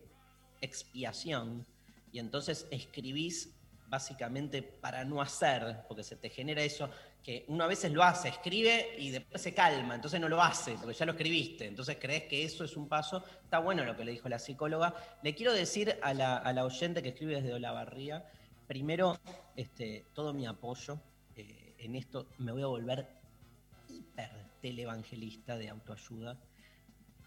expiación y entonces escribís básicamente para no hacer, porque se te genera eso, que uno a veces lo hace, escribe y después se calma, entonces no lo hace, porque ya lo escribiste, entonces crees que eso es un paso. Está bueno lo que le dijo la psicóloga. Le quiero decir a la, a la oyente que escribe desde Olavarría, primero, este, todo mi apoyo eh, en esto, me voy a volver hiper televangelista de autoayuda.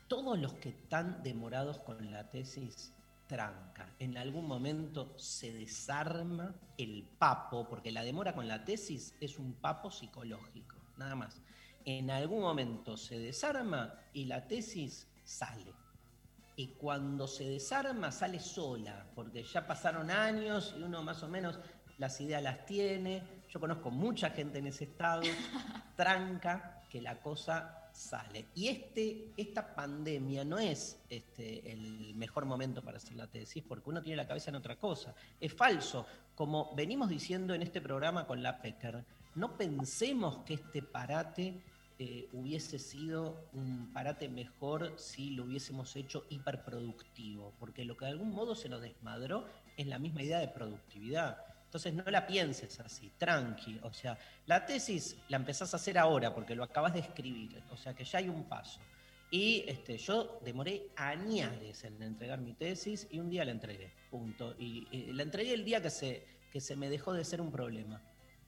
Todos los que están demorados con la tesis, tranca. En algún momento se desarma el papo, porque la demora con la tesis es un papo psicológico, nada más. En algún momento se desarma y la tesis sale. Y cuando se desarma sale sola, porque ya pasaron años y uno más o menos las ideas las tiene. Yo conozco mucha gente en ese estado, *laughs* tranca, que la cosa sale. Y este, esta pandemia no es este, el mejor momento para hacer la tesis, porque uno tiene la cabeza en otra cosa. Es falso. Como venimos diciendo en este programa con la Pecker, no pensemos que este parate eh, hubiese sido un parate mejor si lo hubiésemos hecho hiperproductivo, porque lo que de algún modo se nos desmadró es la misma idea de productividad. Entonces no la pienses así, tranqui. O sea, la tesis la empezás a hacer ahora porque lo acabas de escribir. O sea que ya hay un paso. Y este, yo demoré añares en entregar mi tesis y un día la entregué. Punto. Y eh, la entregué el día que se, que se me dejó de ser un problema.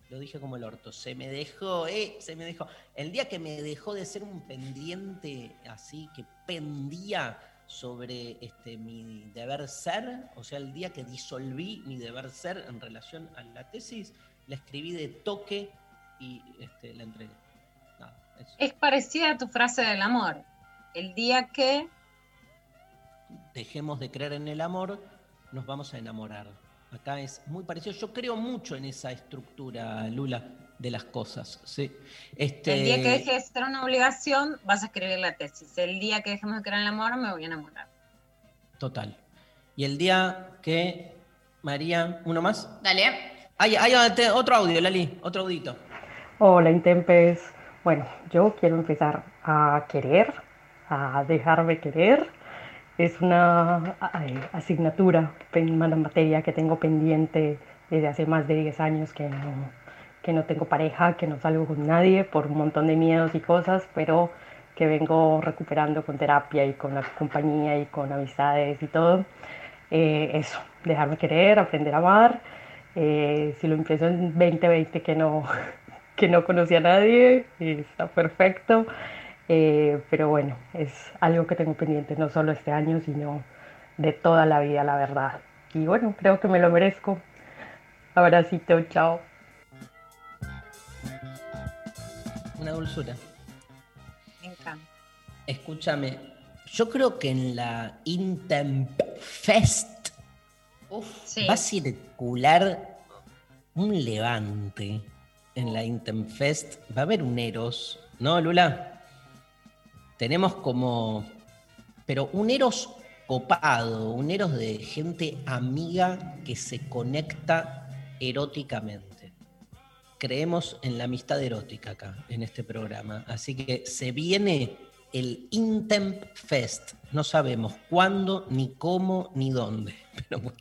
Lo dije como el orto. Se me dejó, eh, se me dejó. El día que me dejó de ser un pendiente así, que pendía sobre este, mi deber ser, o sea, el día que disolví mi deber ser en relación a la tesis, la escribí de toque y este, la entregué. Es parecida a tu frase del amor. El día que Dejemos de creer en el amor, nos vamos a enamorar. Acá es muy parecido. Yo creo mucho en esa estructura, Lula, de las cosas. Sí. Este, el día que deje de ser una obligación, vas a escribir la tesis. El día que dejemos de creer en el amor, me voy a enamorar. Total. Y el día que, María, ¿uno más? Dale. Hay, hay otro audio, Lali, otro audito. Hola, Intempes. Bueno, yo quiero empezar a querer, a dejarme querer. Es una ay, asignatura, una materia que tengo pendiente desde hace más de 10 años que no, que no tengo pareja, que no salgo con nadie por un montón de miedos y cosas, pero que vengo recuperando con terapia y con la compañía y con amistades y todo. Eh, eso, dejarme querer, aprender a amar. Eh, si lo empiezo en 2020 que no, *laughs* que no conocía a nadie, está perfecto. Eh, pero bueno, es algo que tengo pendiente no solo este año, sino de toda la vida, la verdad. Y bueno, creo que me lo merezco. Abracito, chao. Una dulzura. Me encanta. Escúchame, yo creo que en la Intemp Fest Uf, Sí. va a circular un levante en la Intemp Fest. Va a haber un Eros, ¿no, Lula? Tenemos como. Pero un Eros copado, un Eros de gente amiga que se conecta eróticamente. Creemos en la amistad erótica acá, en este programa. Así que se viene el Intemp Fest. No sabemos cuándo, ni cómo, ni dónde. *laughs* Pero, bueno,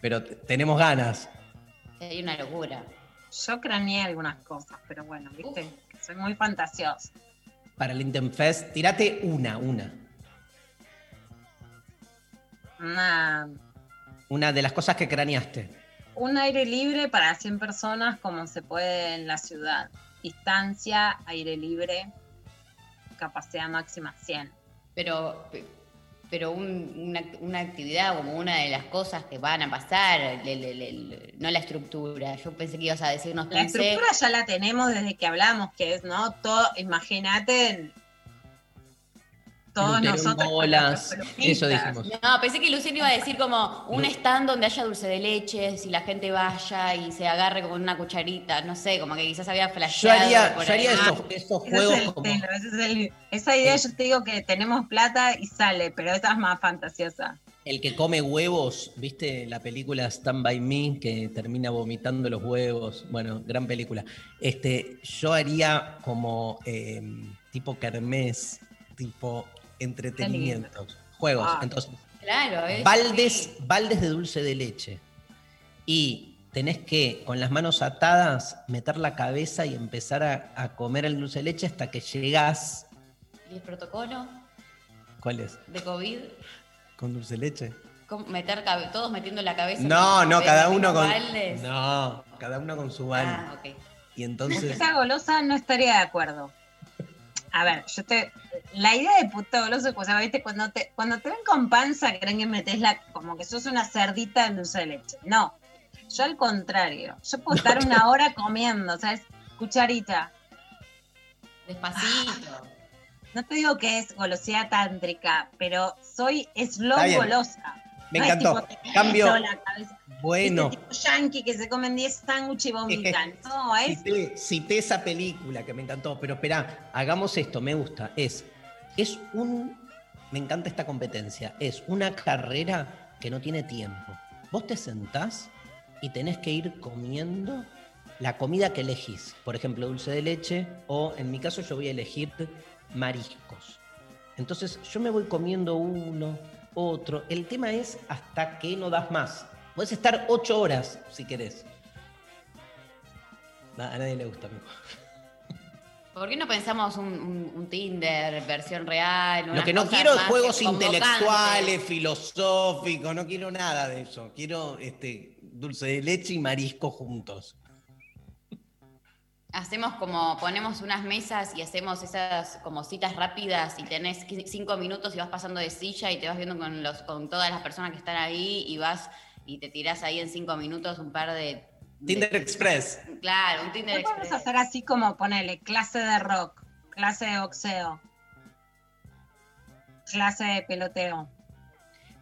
pero tenemos ganas. hay una locura. Yo craneé algunas cosas, pero bueno, viste, soy muy fantasiosa. Para el Intemp Fest, tirate una, una. Una- Una de las cosas que craneaste. Un aire libre para 100 personas como se puede en la ciudad. Distancia, aire libre, capacidad máxima 100. Pero, pero un- una, una actividad como una de las cosas que van a pasar, le- le- le- no la estructura. Yo pensé que ibas a decirnos, La pensé, estructura ya la tenemos desde que hablamos, que es, ¿no? Todo, imagínate, todos nosotros. bolas, eso dijimos. No, pensé que Luciano iba a decir como un stand donde haya dulce de leche, si la gente vaya y se agarre con una cucharita, no sé, como que quizás había Yo flasheado. haría, por yo haría esos, juegos es el como. celo, ese es el- esa idea yo te digo que tenemos plata y sale, pero esa es más fantasiosa. El que come huevos, ¿viste la película Stand By Me que termina vomitando los huevos? Bueno, gran película. Este, yo haría como eh, tipo kermés, tipo entretenimiento, juegos. Ah. Entonces, Claro, es. baldes, sí. baldes de dulce de leche. Y tenés que, con las manos atadas, meter la cabeza y empezar a, a comer el dulce de leche hasta que llegás. ¿Y el protocolo ¿Cuál es? de COVID? ¿Con dulce de leche? ¿Cómo Meter todos metiendo la cabeza. No, no, cada uno con. baldes. No, cada uno con su balde. Ah, ok. Y entonces. Esa golosa no estaría de acuerdo. A ver, yo te. La idea de puta goloso, o sea, ¿viste? Cuando te, cuando te ven con panza, creen que metes la. como que sos una cerdita en dulce de leche. No. Yo al contrario. Yo puedo estar una *laughs* hora comiendo, ¿sabes? Cucharita. Despacito. No te digo que es golosidad tántrica, pero soy slow golosa. Me No es encantó. tipo, Cambio. Bueno. Tipo yankee que se comen 10 sándwiches y vomitan. No, es Cité, cité esa película que me encantó, pero espera, hagamos esto, me gusta. Es, es un, me encanta esta competencia, es una carrera que no tiene tiempo. Vos te sentás y tenés que ir comiendo la comida que elegís. Por ejemplo, dulce de leche o en mi caso yo voy a elegir mariscos. Entonces yo me voy comiendo uno, otro. El tema es hasta que no das más. Puedes estar ocho horas si querés. A nadie le gusta, amigo. ¿Por qué no pensamos un, un- un Tinder, versión real? Lo que no quiero es juegos intelectuales, filosóficos, no quiero nada de eso. Quiero este, dulce de leche y marisco juntos. Hacemos como, ponemos unas mesas y hacemos esas como citas rápidas y tenés cinco minutos y vas pasando de silla y te vas viendo con, los, con todas las personas que están ahí y vas y te tirás ahí en cinco minutos un par de... Tinder de- Express. Claro, un Tinder ¿Qué podemos Express. hacer así como ponerle clase de rock, clase de boxeo, clase de peloteo?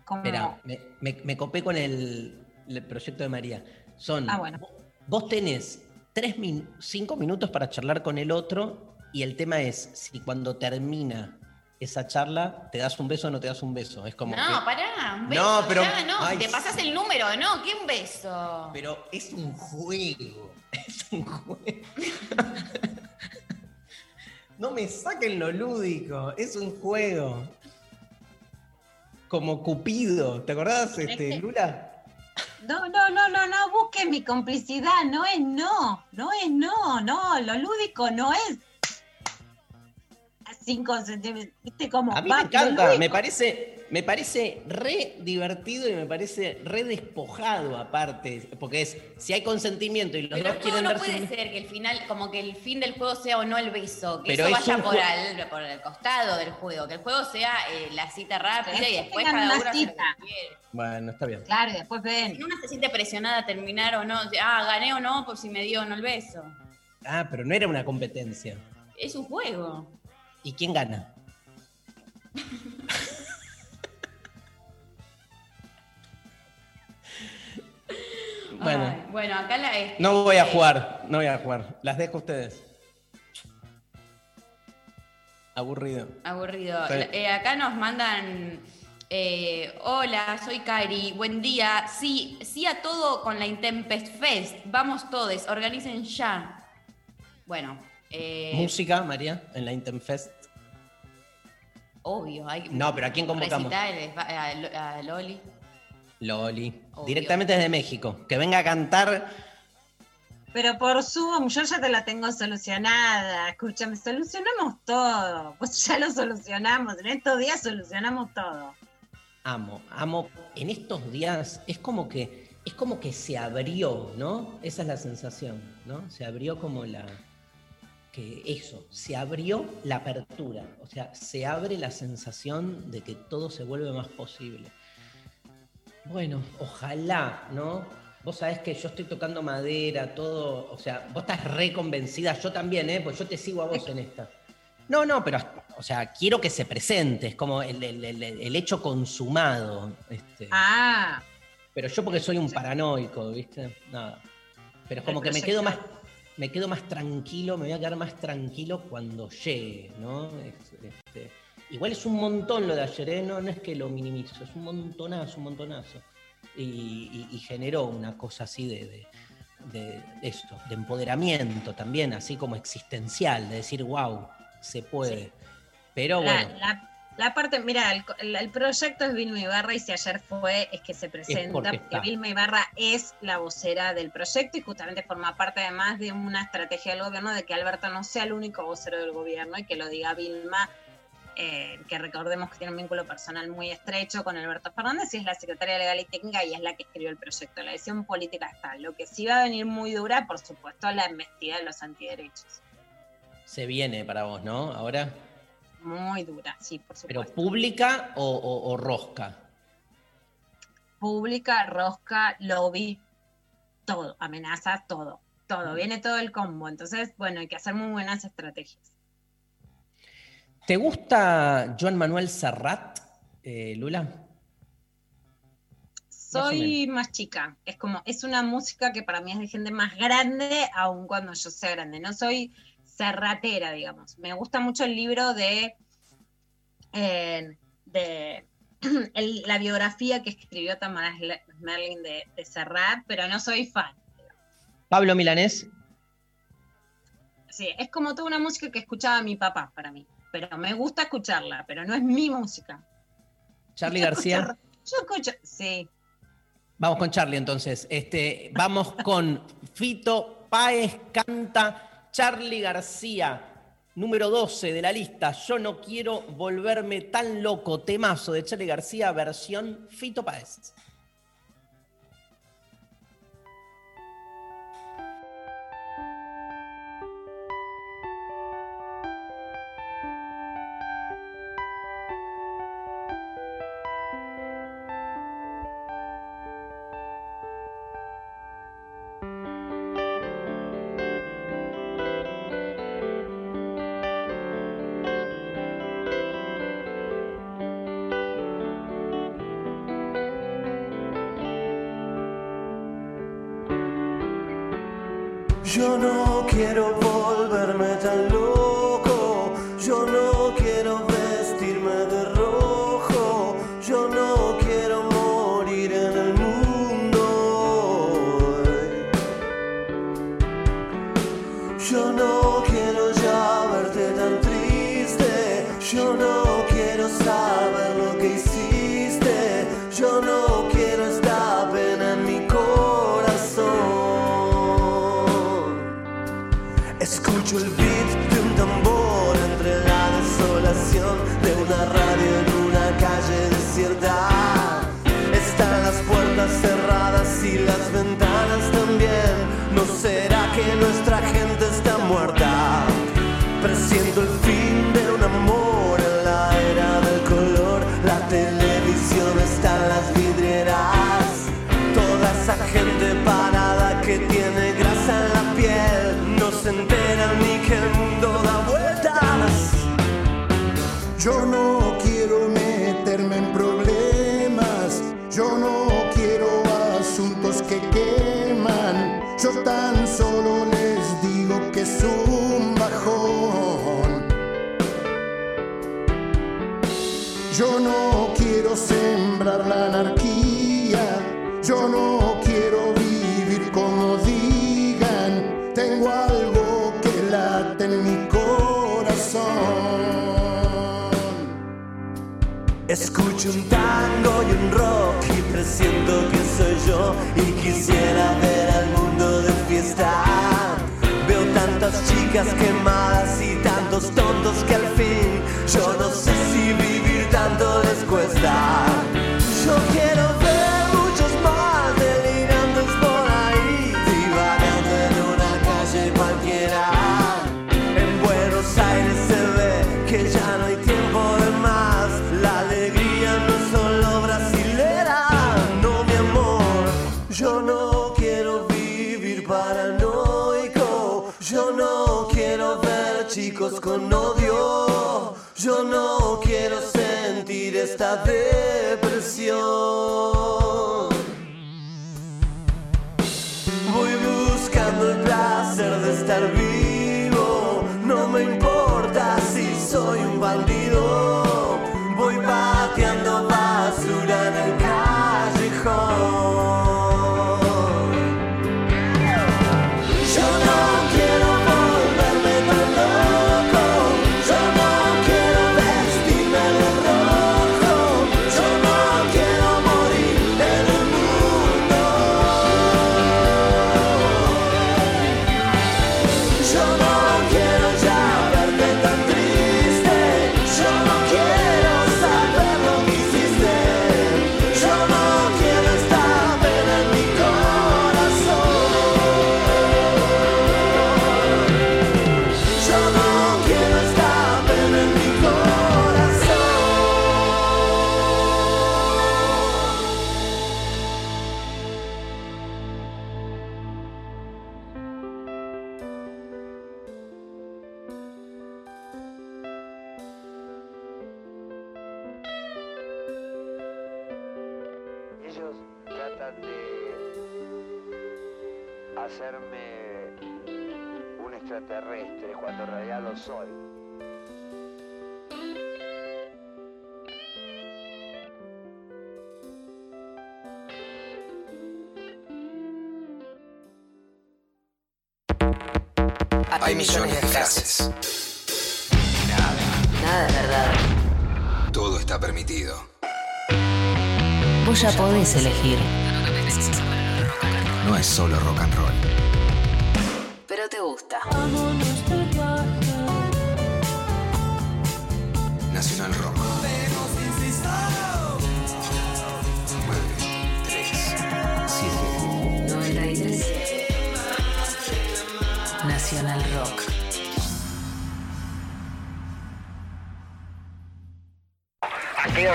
Como, Espera, me, me- me copé con el, el proyecto de María. Son, Ah, bueno. vos tenés tres min- cinco minutos para charlar con el otro y el tema es si cuando termina esa charla te das un beso o no te das un beso. Es como No, que- pará, un No, beso, pero- ya, no, ay, te pasas el número, no, ¿qué un beso? Pero es un juego. *laughs* Es un juego. *laughs* No me saquen lo lúdico. Es un juego. Como Cupido. ¿Te acordás, este, Lula? No, no, no, no, no, busquen mi complicidad, no es no, no es no, no, lo lúdico no es a 5 centímetros, viste cómo A mí va, me encanta. Me parece, me parece re divertido y me parece re despojado aparte. Porque es, si hay consentimiento y los Pero dos quieren no darse puede ser que el final, como que el fin del juego sea o no el beso, que Pero eso es vaya por, al, por el costado del juego, que el juego sea eh, la cita rápida y Después cada una uno hace lo que cita. quiere. Bueno, está bien. Claro, y después Si ven, uno se siente presionada a terminar o no, ah, gané o no, por si me dio o no el beso. Ah, pero no era una competencia. Es un juego. ¿Y quién gana? *laughs* bueno, Ay, bueno, acá la. este, no voy a jugar, no voy a jugar. Las dejo a ustedes. Aburrido. Aburrido. Sí. Eh, acá nos mandan. eh, Hola, soy Kairi. Buen día. Sí, sí a todo con la Intempest Fest. Vamos todos, organicen ya. Bueno, eh, Música, María, en la Intenfest. obvio. Hay No, pero ¿a quién convocamos? recitales, a Loli. Loli. Obvio. Directamente desde México. Que venga a cantar. Pero por Zoom yo ya te la tengo solucionada. Escúchame, solucionamos todo. Pues ya lo solucionamos. En estos días solucionamos todo. Amo, amo. En estos días es como que es como que se abrió, ¿no? Esa es la sensación, ¿no? Se abrió como la que eso, se abrió la apertura, o sea, se abre la sensación de que todo se vuelve más posible. Bueno, ojalá, ¿no? Vos sabés que yo estoy tocando madera, todo, o sea, vos estás reconvencida, yo también, ¿eh? Pues yo te sigo a vos en esta. No, no, pero, o sea, quiero que se presente, es como el, el- el- el hecho consumado. Este, Ah, Pero yo porque soy un paranoico, ¿viste? Nada. Pero es como que me quedo más, me quedo más tranquilo, me voy a quedar más tranquilo cuando llegue, ¿no? Es- este, igual es un montón lo de ayer, ¿eh? no, no es que lo minimizo, es un montonazo, un montonazo. Y, y- y generó una cosa así de, de, de esto, de empoderamiento también, así como existencial, de decir, wow, se puede. Pero bueno, la- la parte, mira, el, proyecto es Vilma Ibarra y si ayer fue, es que se presenta, porque. Vilma Ibarra es la vocera del proyecto y justamente forma parte además de una estrategia del gobierno de que Alberto no sea el único vocero del gobierno y que lo diga Vilma, eh, que recordemos que tiene un vínculo personal muy estrecho con Alberto Fernández y es la secretaria legal y técnica y es la que escribió el proyecto. La decisión política está. Lo que sí va a venir muy dura, por supuesto, la embestida de los antiderechos. se viene para vos, ¿no? Ahora. Muy dura, sí, por ¿Pero supuesto. pública o, o- o rosca? pública, rosca, lobby, todo, amenazas, todo, todo, viene todo el combo. Entonces, bueno, hay que hacer muy buenas estrategias. ¿Te gusta Joan Manuel Serrat, eh, Lula? Soy más chica, es como, es una música que para mí es de gente más grande, aun cuando yo sea grande. No soy serratera, digamos. Me gusta mucho el libro de, eh, de *clears throat* el- la biografía que escribió Tamara Merlin de, de Serrat, pero no soy fan. Pablo Milanés, Sí, es como toda una música que escuchaba mi papá para mí. Pero me gusta escucharla, pero no es mi música. Charlie Yo García. escucho- Yo escucho, sí. Vamos con Charlie entonces. Este, vamos con Fito Páez canta Charlie García, número 12 de la lista. Yo no quiero volverme tan loco. Temazo de Charlie García, versión Fito Páez. Millones de frases. Nada es verdad. Todo está permitido. Vos ya podés elegir. No es solo rock and roll.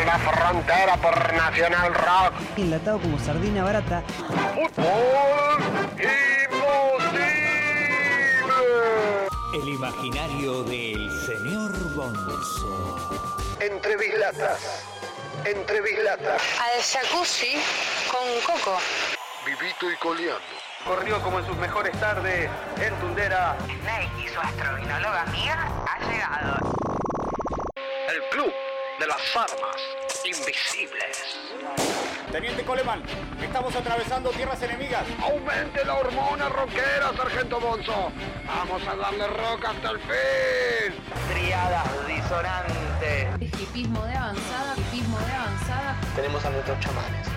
La frontera por Nacional Rock. Enlatado como sardina barata. ¡Fútbol imposible! El imaginario del señor Bonzo. Entre bislatas. Entre bislatas. Al jacuzzi con coco. Vivito y coleando. Corrió como en sus mejores tardes en Tundera. Snake y su astronóloga amiga ha llegado. El club de las armas invisibles. Teniente Coleman, estamos atravesando tierras enemigas. Aumente la hormona rockera, Sargento Bonzo. Vamos a darle rock hasta el fin. Triadas disonantes. Hipismo de avanzada, hipismo de avanzada. Tenemos a nuestros chamanes.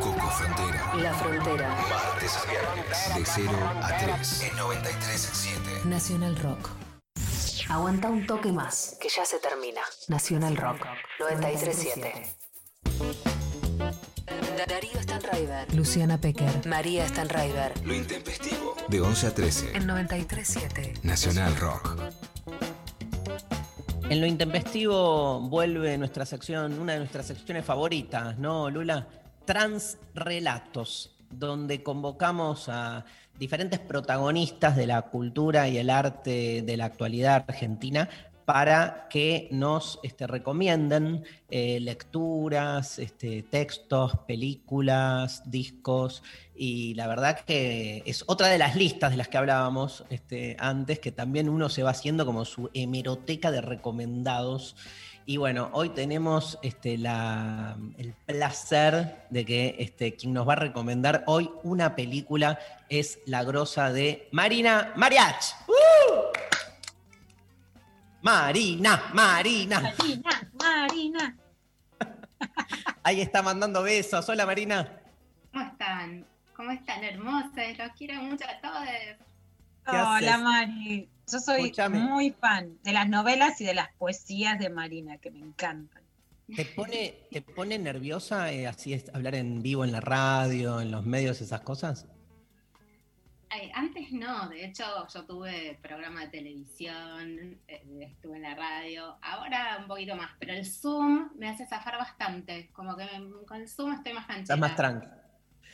Coco Frontera. La Frontera. Martes a viernes. De 0 a 3. En 93.7. Nacional Rock. Aguanta un toque más, que ya se termina. Nacional Rock. 937. Darío Stanraiver. Luciana Pecker. María Stanraiver. Lo intempestivo. De 11 a 13. En 937. Nacional Rock. En lo intempestivo vuelve nuestra sección, una de nuestras secciones favoritas, ¿no, Lula? Transrelatos, donde convocamos a diferentes protagonistas de la cultura y el arte de la actualidad argentina para que nos este, recomienden eh, lecturas, este, textos, películas, discos. Y la verdad que es otra de las listas de las que hablábamos este, antes, que también uno se va haciendo como su hemeroteca de recomendados. Y bueno, hoy tenemos este, la- el placer de que este, quien nos va a recomendar hoy una película es La Grosa de Marina Mariach. ¡Uh! Marina, Marina. Marina, Marina. *laughs* Ahí está mandando besos. Hola Marina. ¿Cómo están? ¿Cómo están, hermosas? Los quiero mucho a todos. Hola haces? Mari. Yo soy muy fan de las novelas y de las poesías de Marina, que me encantan. ¿Te pone, te pone nerviosa eh, así es, hablar en vivo en la radio, en los medios, esas cosas? Ay, antes no, de hecho yo tuve programa de televisión, eh, estuve en la radio, ahora un poquito más, pero el Zoom me hace zafar bastante, como que me- con el Zoom estoy más canchera. Estás más tranqui.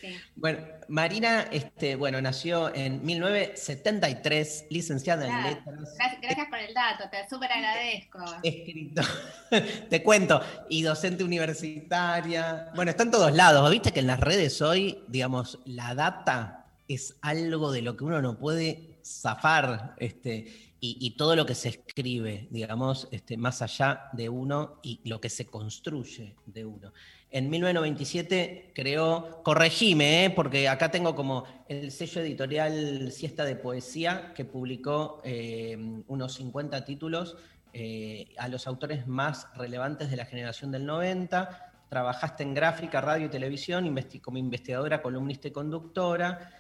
Sí. Bueno, Marina, este, bueno, nació en 1973, licenciada en letras, Gracias, gracias por el dato, te súper agradezco. escrito, *laughs* te cuento, y docente universitaria. Bueno, está en todos lados. Viste que en las redes hoy, digamos, la data es algo de lo que uno no puede zafar, este, y, y todo lo que se escribe, digamos, este, más allá de uno y lo que se construye de uno. En 1997 creó, corregime, ¿eh? porque acá tengo como el sello editorial Siesta de Poesía, que publicó eh, unos 50 títulos eh, a los autores más relevantes de la generación del 90. Trabajaste en gráfica, radio y televisión como investigadora, columnista y conductora.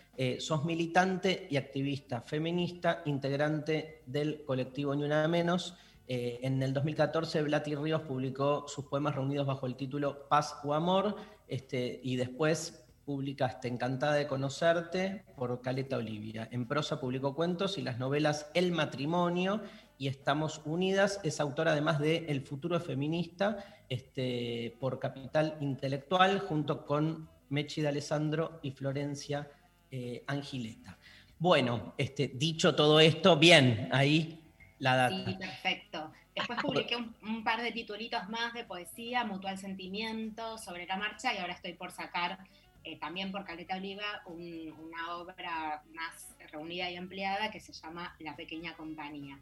Sos militante y activista feminista, integrante del colectivo Ni Una Menos. Eh, en el 2014, Blati Ríos publicó sus poemas reunidos bajo el título Paz o Amor, este, y después publicaste Encantada de Conocerte por Caleta Olivia. En prosa publicó cuentos y las novelas El Matrimonio y Estamos Unidas. Es autora además de El Futuro Feminista este, por Capital Intelectual, junto con Mechi de Alessandro y Florencia eh, Angileta. Bueno, este, dicho todo esto, bien, ahí la data. Sí, perfecto. Después publiqué un, un par de titulitos más de poesía, Mutual Sentimiento, sobre la marcha, y ahora estoy por sacar eh, también por Caleta Oliva un- una obra más reunida y ampliada que se llama La Pequeña Compañía.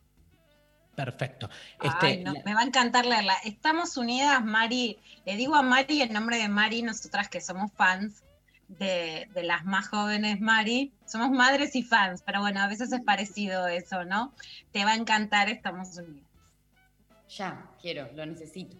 Perfecto. Ay, Este, no, la- me va a encantar leerla. Estamos unidas, Mari. Le digo a Mari en nombre de Mari, nosotras que somos fans de, de las más jóvenes, Mari. Somos madres y fans, pero bueno, a veces es parecido eso, ¿no? Te va a encantar Estamos unidas. Ya, quiero, lo necesito.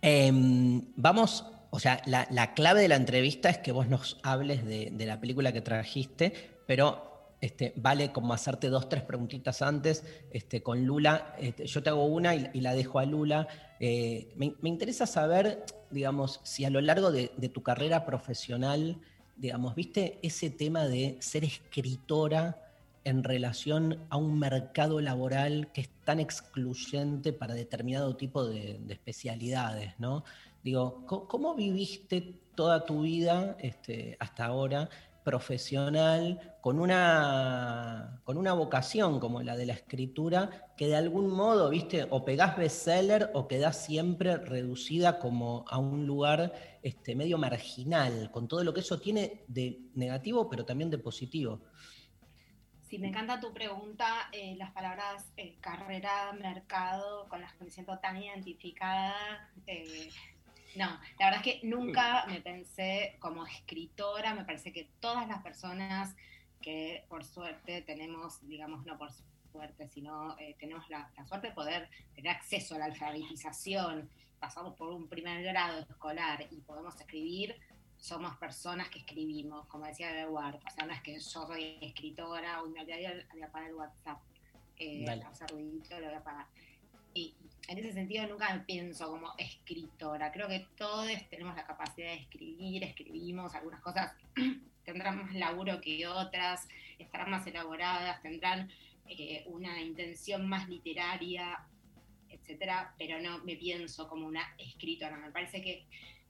Em, vamos, o sea, la, la clave de la entrevista es que vos nos hables de, de la película que trajiste, pero este, vale como hacerte dos, tres preguntitas antes. Este, con Lula, este, yo te hago una y, y la dejo a Lula. Eh, me, me interesa saber, digamos, si a lo largo de, tu carrera profesional, digamos, viste ese tema de ser escritora en relación a un mercado laboral que es tan excluyente para determinado tipo de, de especialidades, ¿no? Digo, ¿cómo, cómo viviste toda tu vida este, hasta ahora profesional con una, con una vocación como la de la escritura que de algún modo, viste, o pegás bestseller o quedás siempre reducida como a un lugar este, medio marginal, con todo lo que eso tiene de negativo, pero también de positivo? Sí, me encanta tu pregunta, eh, las palabras eh, carrera, mercado, con las que me siento tan identificada. eh, no, la verdad es que nunca me pensé como escritora, me parece que todas las personas que por suerte tenemos, digamos, no por suerte, sino eh, tenemos la, la suerte de poder tener acceso a la alfabetización, pasamos por un primer grado escolar y podemos escribir, somos personas que escribimos, como decía Edward, o sea, no es que yo soy escritora, hoy me de de apagar el WhatsApp, eh, hacer ruidito, lo voy a apagar. Y en ese sentido nunca me pienso como escritora, creo que todos tenemos la capacidad de escribir, escribimos, algunas cosas. *clears throat* Tendrán más laburo que otras, estarán más elaboradas, tendrán eh, una intención más literaria, etcétera, pero no me pienso como una escritora, me parece que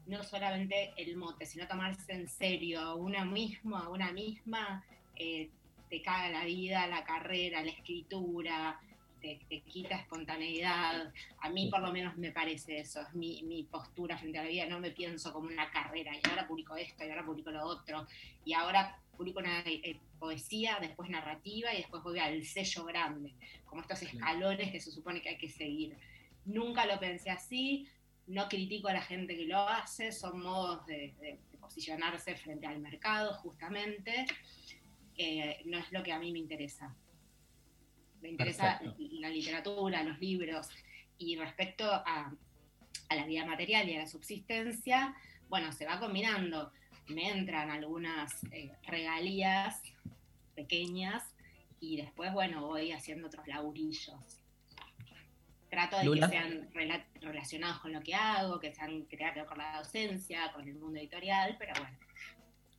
no solamente el mote, sino tomarse en serio a una misma, a una misma, eh, te caga la vida, la carrera, la escritura, te, te quita espontaneidad. A mí por lo menos me parece eso, es mi, mi postura frente a la vida, no me pienso como una carrera, y ahora publico esto, y ahora publico lo otro, y ahora publico una eh, poesía, después narrativa, y después voy al sello grande, como estos escalones que se supone que hay que seguir. Nunca lo pensé así, no critico a la gente que lo hace, son modos de, de- de posicionarse frente al mercado, justamente. Eh, no es lo que a mí me interesa. Me interesa Perfecto. la literatura, los libros. Y respecto a, a la vida material y a la subsistencia, bueno, se va combinando. Me entran algunas eh, regalías pequeñas y después, bueno, voy haciendo otros laburillos. Trato de Lula. que sean rela- relacionados con lo que hago, que sean que tengan que ver con la docencia, con el mundo editorial, pero bueno,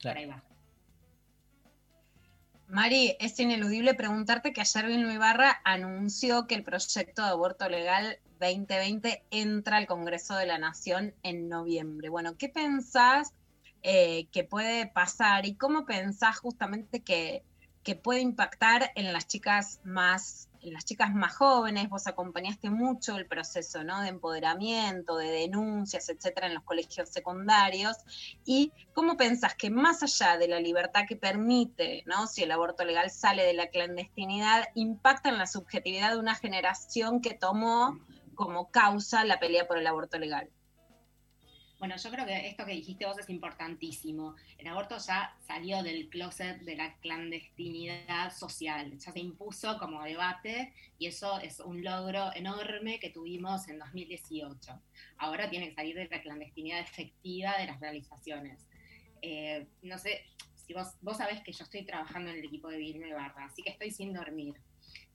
por ahí va. Mari, es ineludible preguntarte que ayer Vilma Ibarra anunció que el proyecto de aborto legal 2020 entra al Congreso de la Nación en noviembre. Bueno, ¿qué pensás eh, que puede pasar y cómo pensás justamente que, que puede impactar en las chicas más en las chicas más jóvenes, vos acompañaste mucho el proceso ¿no? de empoderamiento, de denuncias, etcétera, en los colegios secundarios. ¿Y cómo pensás que más allá de la libertad que permite, ¿no? si el aborto legal sale de la clandestinidad, impacta en la subjetividad de una generación que tomó como causa la pelea por el aborto legal? Bueno, yo creo que esto que dijiste vos es importantísimo. El aborto ya salió del closet de la clandestinidad social, ya se impuso como debate y eso es un logro enorme que tuvimos en 2018. Ahora tiene que salir de la clandestinidad efectiva de las realizaciones. Eh, no sé, si vos, vos sabés que yo estoy trabajando en el equipo de Vilma Barra, así que estoy sin dormir.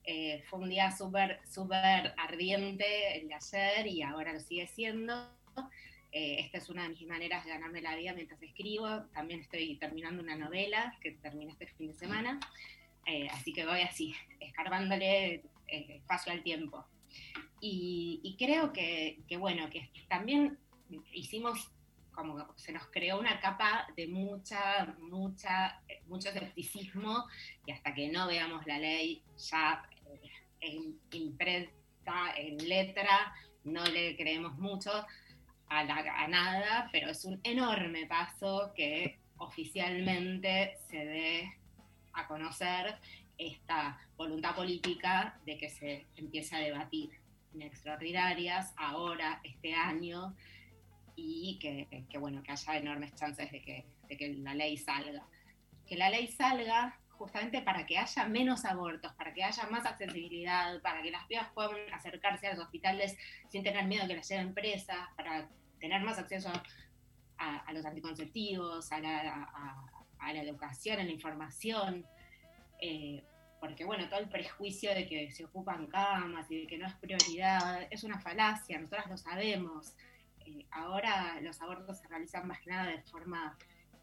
Eh, fue un día súper, súper ardiente el de ayer y ahora lo sigue siendo. Eh, esta es una de mis maneras de ganarme la vida mientras escribo. También estoy terminando una novela que termina este fin de semana. Eh, así que voy así, escarbándole eh, espacio al tiempo. Y, creo que, bueno, que también hicimos como se nos creó una capa de mucha, mucha, mucho escepticismo y hasta que no veamos la ley ya eh, imprenta en letra, no le creemos mucho a, la- a nada, pero es un enorme paso que oficialmente se dé a conocer esta voluntad política de que se empiece a debatir en extraordinarias ahora, este año, y que, que, bueno, que haya enormes chances de que, de que la ley salga. Que la ley salga justamente para que haya menos abortos, para que haya más accesibilidad, para que las pibas puedan acercarse a los hospitales sin tener miedo que las lleven presas, para tener más acceso a, los anticonceptivos, a la, a- a la educación, a la información. eh, porque bueno, todo el prejuicio de que se ocupan camas y de que no es prioridad es una falacia, nosotras lo sabemos. Eh, ahora los abortos se realizan más que nada de forma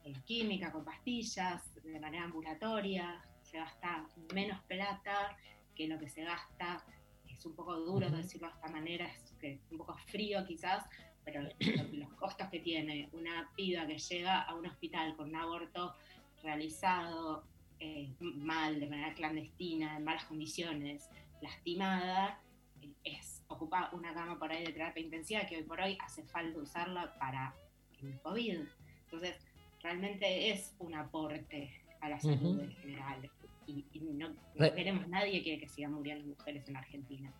eh, química, con pastillas, de manera ambulatoria, se gasta menos plata que lo que se gasta, es un poco duro Ujú. decirlo de esta manera, es que un poco frío quizás, pero lo- los costos que tiene una piba que llega a un hospital con un aborto realizado eh, mal, de manera clandestina, en malas condiciones, lastimada, eh, es ocupa una cama por ahí de terapia intensiva que hoy por hoy hace falta usarla para el COVID. Entonces, realmente es un aporte a la salud en general. Y, y no, no Re- queremos nadie quiere que sigan muriendo mujeres en Argentina.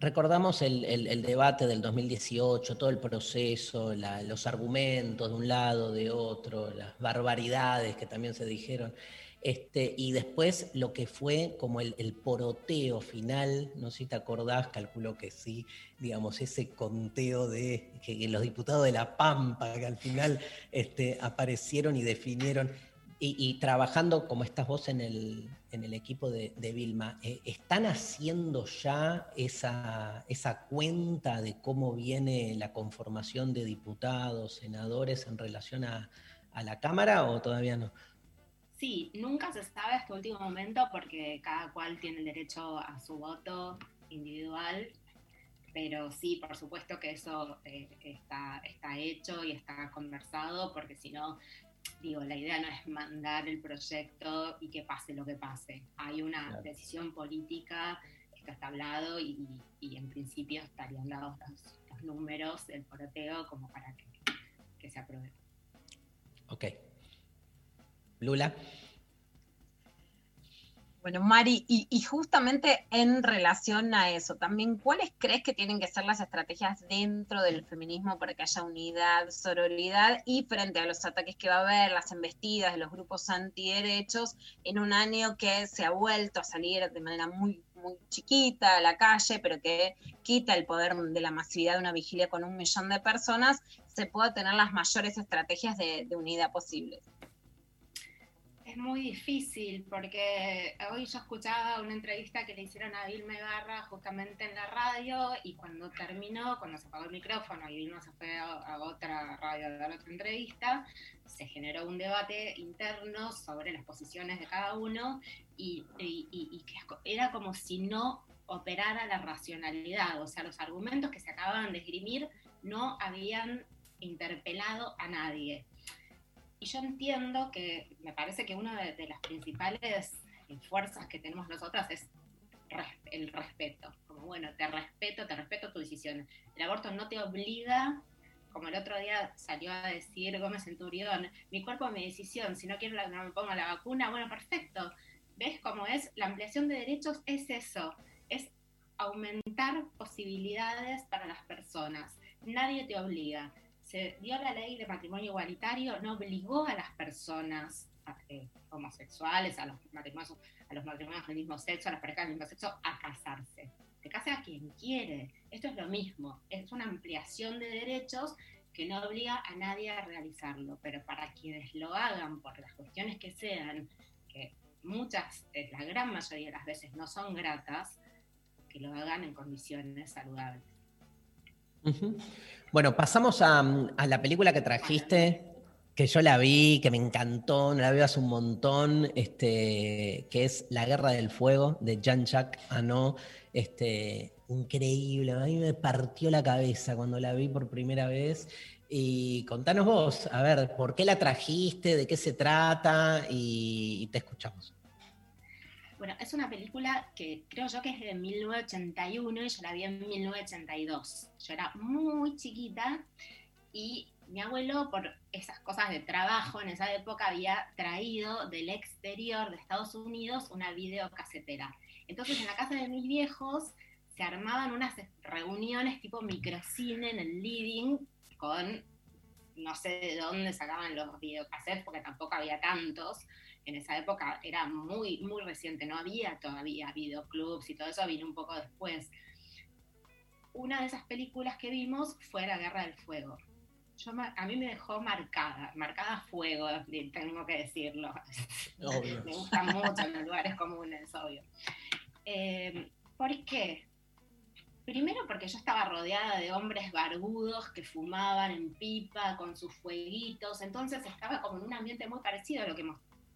Recordamos el, el- el debate del 2018, todo el proceso, la- los argumentos de un lado, de otro, las barbaridades que también se dijeron. Este, y después lo que fue como el, poroteo final, no sé si te acordás, calculo que sí, digamos, ese conteo de que, los diputados de La Pampa, que al final este, aparecieron y definieron, y, trabajando como estás vos en el, equipo de, Vilma, eh, ¿están haciendo ya esa, cuenta de cómo viene la conformación de diputados, senadores en relación a la Cámara o todavía no? Sí, nunca se sabe hasta último momento porque cada cual tiene el derecho a su voto individual, pero sí, por supuesto que eso eh, está, está hecho y está conversado, porque si no, digo, la idea no es mandar el proyecto y que pase lo que pase. Hay una Claro. decisión política, esto está hablado y, y en principio estarían dados los, los números del poroteo como para que, que se apruebe. Ok. Lula. Bueno, Mari, y, justamente en relación a eso, también, ¿cuáles crees que tienen que ser las estrategias dentro del feminismo para que haya unidad, sororidad y frente a los ataques que va a haber, las embestidas de los grupos antiderechos, en un año que se ha vuelto a salir de manera muy, muy chiquita a la calle, pero que quita el poder de la masividad de una vigilia con un millón de personas, se pueda tener las mayores estrategias de, de unidad posibles? Es muy difícil porque hoy yo escuchaba una entrevista que le hicieron a Vilma Ibarra justamente en la radio y cuando terminó, cuando se apagó el micrófono y Vilma se fue a, otra radio a dar otra entrevista, se generó un debate interno sobre las posiciones de cada uno y que era como si no operara la racionalidad, o sea, los argumentos que se acababan de esgrimir no habían interpelado a nadie. Y yo entiendo que me parece que una de, las principales fuerzas que tenemos nosotras es el respeto. Como bueno, te respeto, te respeto tu decisión. El aborto no te obliga, como el otro día salió a decir Gómez Centurión, mi cuerpo, mi decisión, si no quiero la, no me pongo la vacuna, bueno, perfecto. ¿Ves cómo es? La ampliación de derechos es eso, es aumentar posibilidades para las personas. Nadie te obliga dio la ley de matrimonio igualitario, no obligó a las personas eh, homosexuales, a los matrimonios, a los matrimonios del mismo sexo, a las parejas del mismo sexo, a casarse. Se casa a quien quiere. Esto es lo mismo. Es una ampliación de derechos que no obliga a nadie a realizarlo. Pero para quienes lo hagan por las cuestiones que sean, que muchas, eh, la gran mayoría de las veces no son gratas, que lo hagan en condiciones saludables. Bueno, pasamos a, a la película que trajiste, que yo la vi, que me encantó, la veo hace un montón, este, que es La Guerra del Fuego de Jean-Jacques Anot. Este, increíble, a mí me partió la cabeza cuando la vi por primera vez. Y contanos vos, a ver, ¿por qué la trajiste? ¿De qué se trata? Y te escuchamos. Bueno, es una película que creo yo que es de 1981 y yo la vi en 1982. Yo era muy chiquita y mi abuelo, por esas cosas de trabajo en esa época, había traído del exterior de Estados Unidos una videocasetera. Entonces en la casa de mis viejos se armaban unas reuniones tipo microcine en el living con no sé de dónde sacaban los videocassettes porque tampoco había tantos en esa época era muy, muy reciente, no había todavía videoclubs y todo eso vino un poco después. Una de esas películas que vimos fue La Guerra del Fuego. Yo, a mí me dejó marcada, marcada a fuego, tengo que decirlo. *laughs* Obvio. me gusta mucho en los lugares comunes, obvio. Eh, ¿Por qué? Primero porque yo estaba rodeada de hombres barbudos que fumaban en pipa con sus fueguitos, entonces estaba como en un ambiente muy parecido a lo que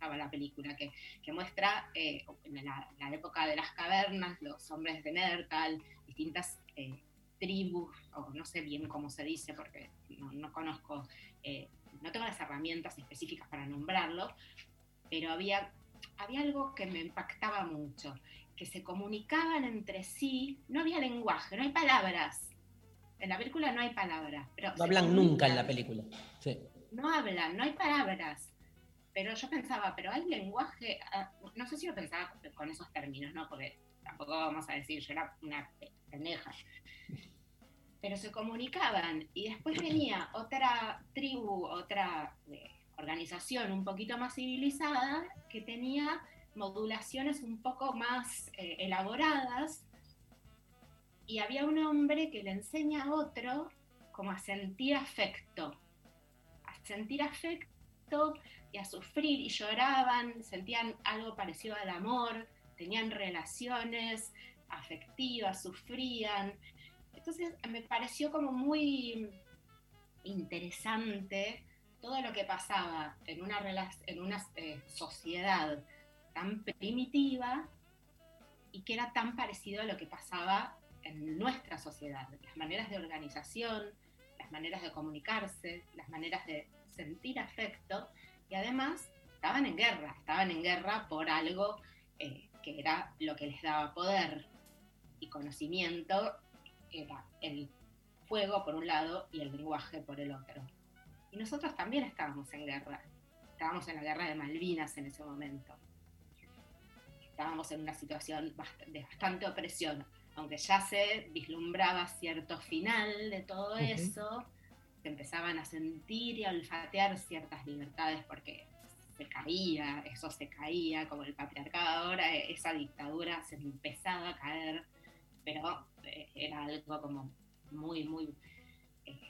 la película, que, que muestra eh, en la, la época de las cavernas, los hombres de Nethertal, distintas eh, tribus, o no sé bien cómo se dice porque no, no conozco, eh, no tengo las herramientas específicas para nombrarlo, pero había, había algo que me impactaba mucho, que se comunicaban entre sí, no había lenguaje, no hay palabras. En la película no hay palabras. Pero No hablan nunca en la película. Sí. No hablan, no hay palabras. Pero yo pensaba, pero hay lenguaje, ah, no sé si lo pensaba con esos términos, ¿no? Porque tampoco vamos a decir, yo era una pendeja. Pero se comunicaban y después venía otra tribu, otra eh, organización un poquito más civilizada que tenía modulaciones un poco más eh, elaboradas y había un hombre que le enseña a otro como a sentir afecto, a sentir afecto y a sufrir y lloraban, sentían algo parecido al amor, tenían relaciones afectivas, sufrían. Entonces me pareció como muy interesante todo lo que pasaba en una, en una eh, sociedad tan primitiva y que era tan parecido a lo que pasaba en nuestra sociedad, las maneras de organización, las maneras de comunicarse, las maneras de sentir afecto, Y además estaban en guerra, estaban en guerra por algo eh, que era lo que les daba poder y conocimiento, era el fuego por un lado y el lenguaje por el otro. Y nosotros también estábamos en guerra, estábamos en la guerra de Malvinas en ese momento. Estábamos en una situación de bastante opresión, aunque ya se vislumbraba cierto final de todo eso, se empezaban a sentir y a olfatear ciertas libertades porque se caía, eso se caía, como el patriarcado ahora, eh, esa dictadura se empezaba a caer, pero eh, era algo como muy, muy, eh,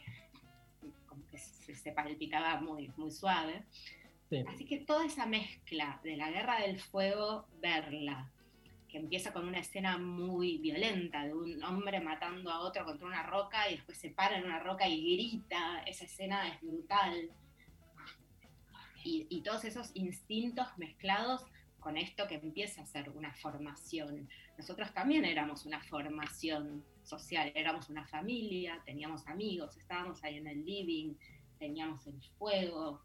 como que se, se palpitaba muy, muy suave. Sí. Así que toda esa mezcla de la guerra del fuego, verla, que empieza con una escena muy violenta de un hombre matando a otro contra una roca y después se para en una roca y grita, esa escena es brutal. Y, todos esos instintos mezclados con esto que empieza a ser una formación. Nosotros también éramos una formación social, éramos una familia, teníamos amigos, estábamos ahí en el living, teníamos el fuego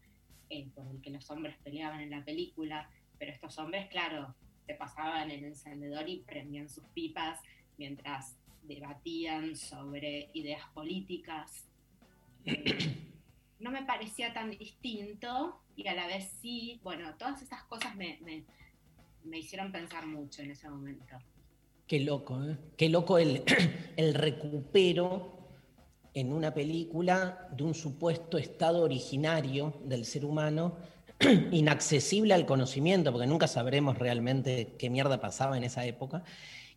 eh, por el que los hombres peleaban en la película, pero estos hombres, claro, se pasaban el encendedor y prendían sus pipas mientras debatían sobre ideas políticas. Eh, no me parecía tan distinto y a la vez sí, bueno, todas esas cosas me, me- me hicieron pensar mucho en ese momento. Qué loco, ¿eh? Qué loco el, *clears throat* el recupero en una película de un supuesto estado originario del ser humano, *clears throat* inaccesible al conocimiento, porque nunca sabremos realmente qué mierda pasaba en esa época.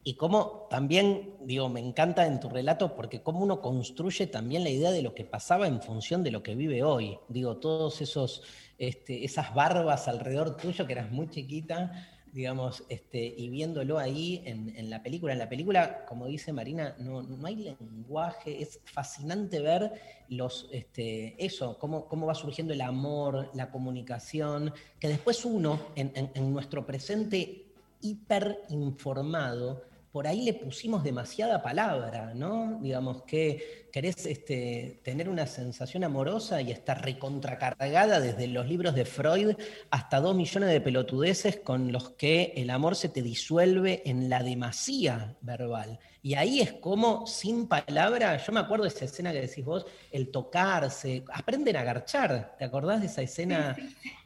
Y cómo también, digo, me encanta en tu relato, porque cómo uno construye también la idea de lo que pasaba en función de lo que vive hoy. Digo, todos esos, este, esas barbas alrededor tuyo, que eras muy chiquita, digamos, este, y viéndolo ahí en, en la película. En la película, como dice Marina, no, no hay lenguaje, es fascinante ver los, este, eso, cómo, cómo va surgiendo el amor, la comunicación, que después uno, en, en- en nuestro presente hiperinformado, por ahí le pusimos demasiada palabra, ¿no? Digamos que querés este, tener una sensación amorosa y estar recontracargada desde los libros de Freud hasta dos millones de pelotudeces con los que el amor se te disuelve en la demasía verbal. Y ahí es como, sin palabra, yo me acuerdo de esa escena que decís vos, el tocarse, aprenden a garchar, ¿te acordás de esa escena?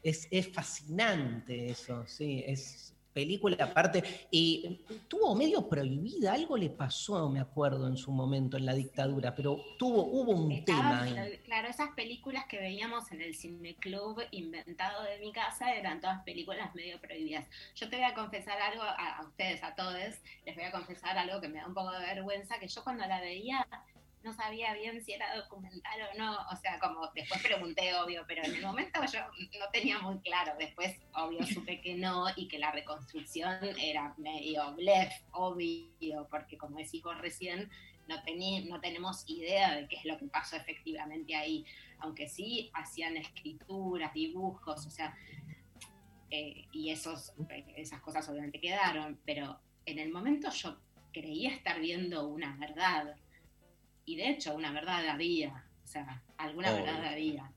Es, es fascinante eso, sí, es película aparte. Y tuvo medio prohibida, algo le pasó, me acuerdo, en su momento en la dictadura, pero tuvo, hubo un tema ahí. claro, esas películas que veíamos en el cineclub inventado de mi casa eran todas películas medio prohibidas. Yo te voy a confesar algo a, a ustedes, a todos, les voy a confesar algo que me da un poco de vergüenza, que yo cuando la veía no sabía bien si era documental o no, o sea, como después pregunté, obvio, pero en el momento yo no tenía muy claro, después, obvio, supe que no y que la reconstrucción era medio blef, obvio, porque como decís vos recién, no, tení, no tenemos idea de qué es lo que pasó efectivamente ahí, aunque sí hacían escrituras, dibujos, o sea, eh, y esos, esas cosas obviamente quedaron, pero en el momento yo creía estar viendo una verdad, y de hecho una verdad había, o sea, alguna Obvio. verdad había.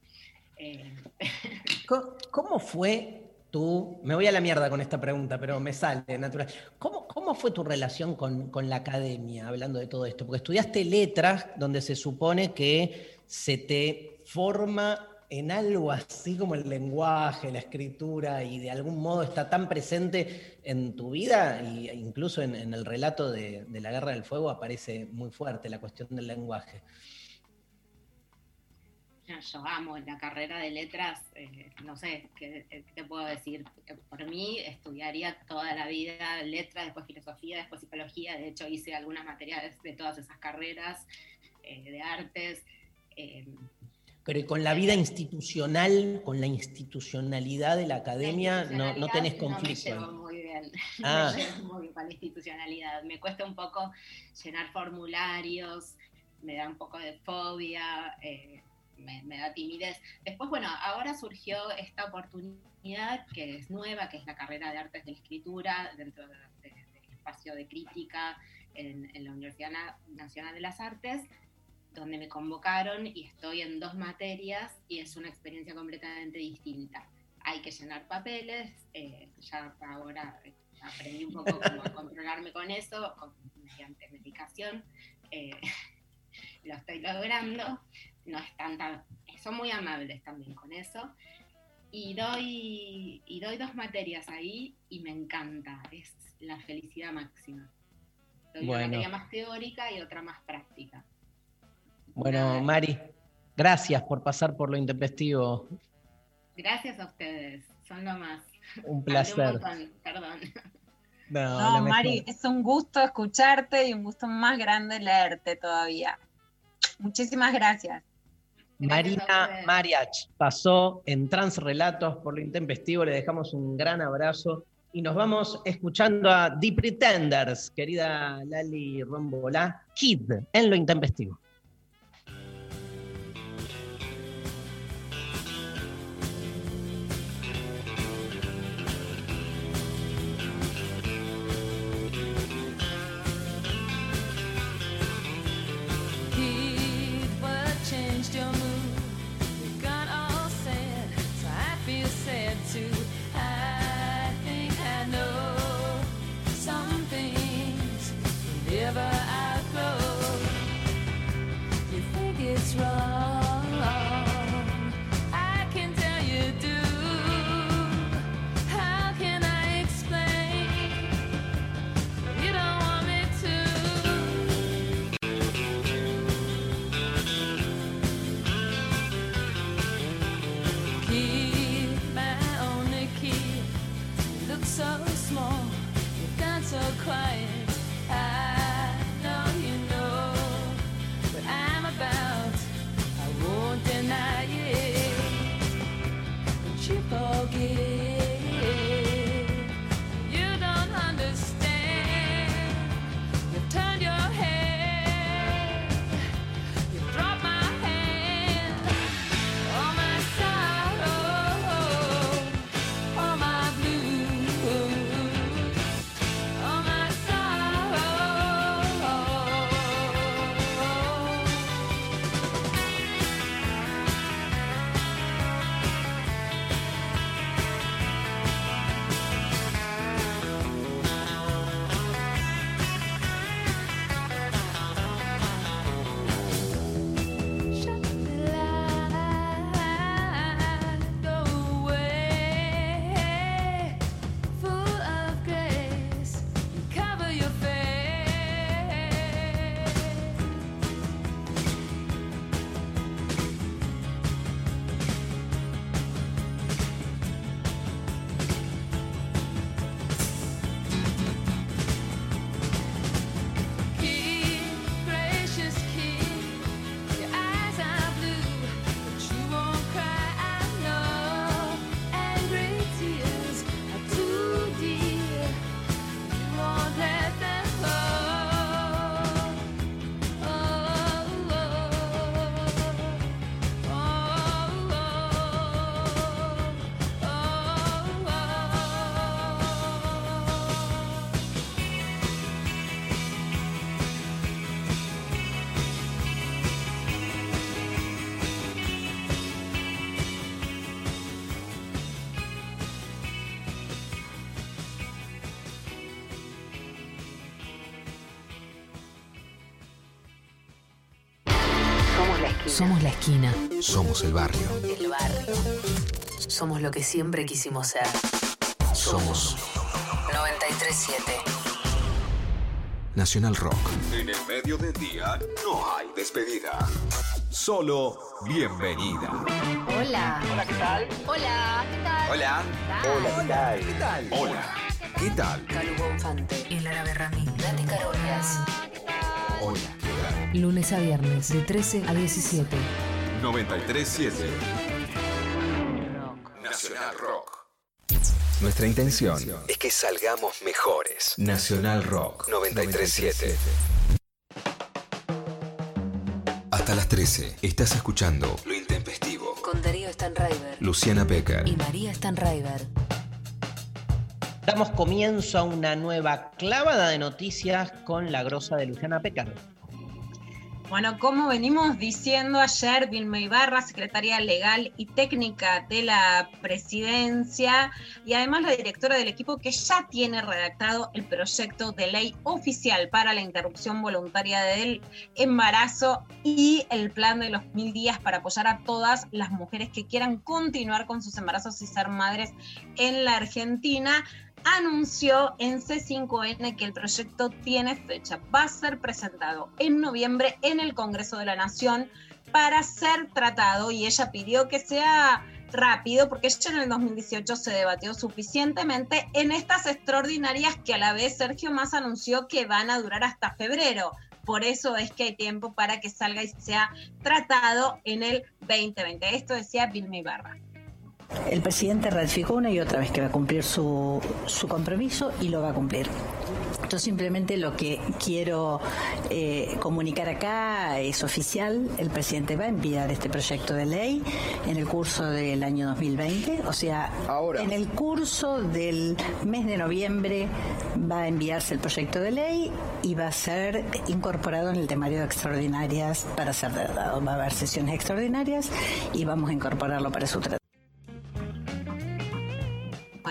Eh, *laughs* ¿Cómo fue tu, me voy a la mierda con esta pregunta, pero me sale natural. ¿Cómo, cómo fue tu relación con, con la academia, hablando de todo esto? Porque estudiaste letras, donde se supone que se te forma en algo así como el lenguaje, la escritura, y de algún modo está tan presente en tu vida, e incluso en, el relato de, la Guerra del Fuego aparece muy fuerte la cuestión del lenguaje. Yo amo la carrera de letras, eh, no sé, ¿qué, qué te puedo decir? Eh, Por mí estudiaría toda la vida letras, después filosofía, después psicología, de hecho hice algunas materias de todas esas carreras eh, de artes. eh, Pero con la vida institucional, con la institucionalidad de la academia, no, no tenés conflicto. No me llevo muy bien, *laughs* Ah. me llevo muy bien con la institucionalidad. Me cuesta un poco llenar formularios, me da un poco de fobia, eh, me, me da timidez. Después, bueno, ahora surgió esta oportunidad que es nueva, que es la carrera de artes de la escritura dentro de- de- del espacio de crítica en, en la Universidad Na- Nacional de las Artes donde me convocaron y estoy en dos materias y es una experiencia completamente distinta. hay que llenar papeles, eh, ya ahora aprendí un poco cómo *laughs* controlarme con eso, con- mediante medicación, eh, *laughs* lo estoy logrando, no están tan, son muy amables también con eso, y doy, y doy dos materias ahí y me encanta, es la felicidad máxima. Doy Bueno. una materia más teórica y otra más práctica. Bueno, Mari, gracias por pasar por lo intempestivo. Gracias a ustedes, son lo más. Un placer. montón, perdón. No, No. Mari, es un gusto escucharte y un gusto más grande leerte todavía. Muchísimas gracias. Marina Mariach pasó en Transrelatos por lo intempestivo. Le dejamos un gran abrazo y nos vamos escuchando a The Pretenders, querida Lali Rombolá, Kid en lo intempestivo. still Somos la esquina. Somos el barrio. El barrio. Somos lo que siempre quisimos ser. Somos 937. Nacional Rock. En el medio del día no hay despedida. Solo bienvenida. Hola. Hola, ¿qué tal? Hola, ¿qué tal? Hola. Hola, ¿qué tal? ¿Qué tal? Hola. ¿Qué tal? Calu Bonfante. El árabe Ramín. Nati Carolias. Lunes a viernes de 13 a 17. 937 Nacional Rock. Nuestra intención es que salgamos mejores. Nacional Rock 937. Hasta las 13 estás escuchando Lo Intempestivo. Con Darío Stanraiver. Luciana Becker. Y María Stanraiver. Damos comienzo a una nueva clavada de noticias con la grosa de Luciana Pecar. Bueno, como venimos diciendo ayer, Vilma Ibarra, secretaria legal y técnica de la presidencia, y además la directora del equipo que ya tiene redactado el proyecto de ley oficial para la interrupción voluntaria del embarazo y el plan de los mil días para apoyar a todas las mujeres que quieran continuar con sus embarazos y ser madres en la Argentina anunció en C5N que el proyecto tiene fecha. Va a ser presentado en noviembre en el Congreso de la Nación para ser tratado y ella pidió que sea rápido porque ya en el 2018 se debatió suficientemente en estas extraordinarias que a la vez Sergio Más anunció que van a durar hasta febrero. Por eso es que hay tiempo para que salga y sea tratado en el 2020. Esto decía Vilma Ibarra. El presidente ratificó una y otra vez que va a cumplir su, su compromiso y lo va a cumplir. Yo simplemente lo que quiero eh, comunicar acá es oficial. El presidente va a enviar este proyecto de ley en el curso del año 2020. O sea, en el curso del mes de noviembre va a enviarse el proyecto de ley y va a ser incorporado en el temario de extraordinarias para ser tratado. Va a haber sesiones extraordinarias y vamos a incorporarlo para su tratamiento.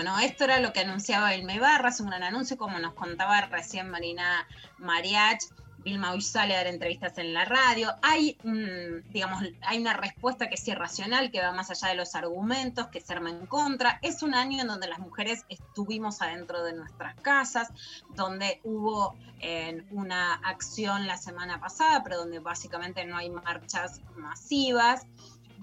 Bueno, esto era lo que anunciaba Vilma Ibarra, es un gran anuncio, como nos contaba recién Marina Mariach. Vilma hoy sale a dar entrevistas en la radio. Hay, digamos, hay una respuesta que es irracional, que va más allá de los argumentos, que se arma en contra. Es un año en donde las mujeres estuvimos adentro de nuestras casas, donde hubo eh, una acción la semana pasada, pero donde básicamente no hay marchas masivas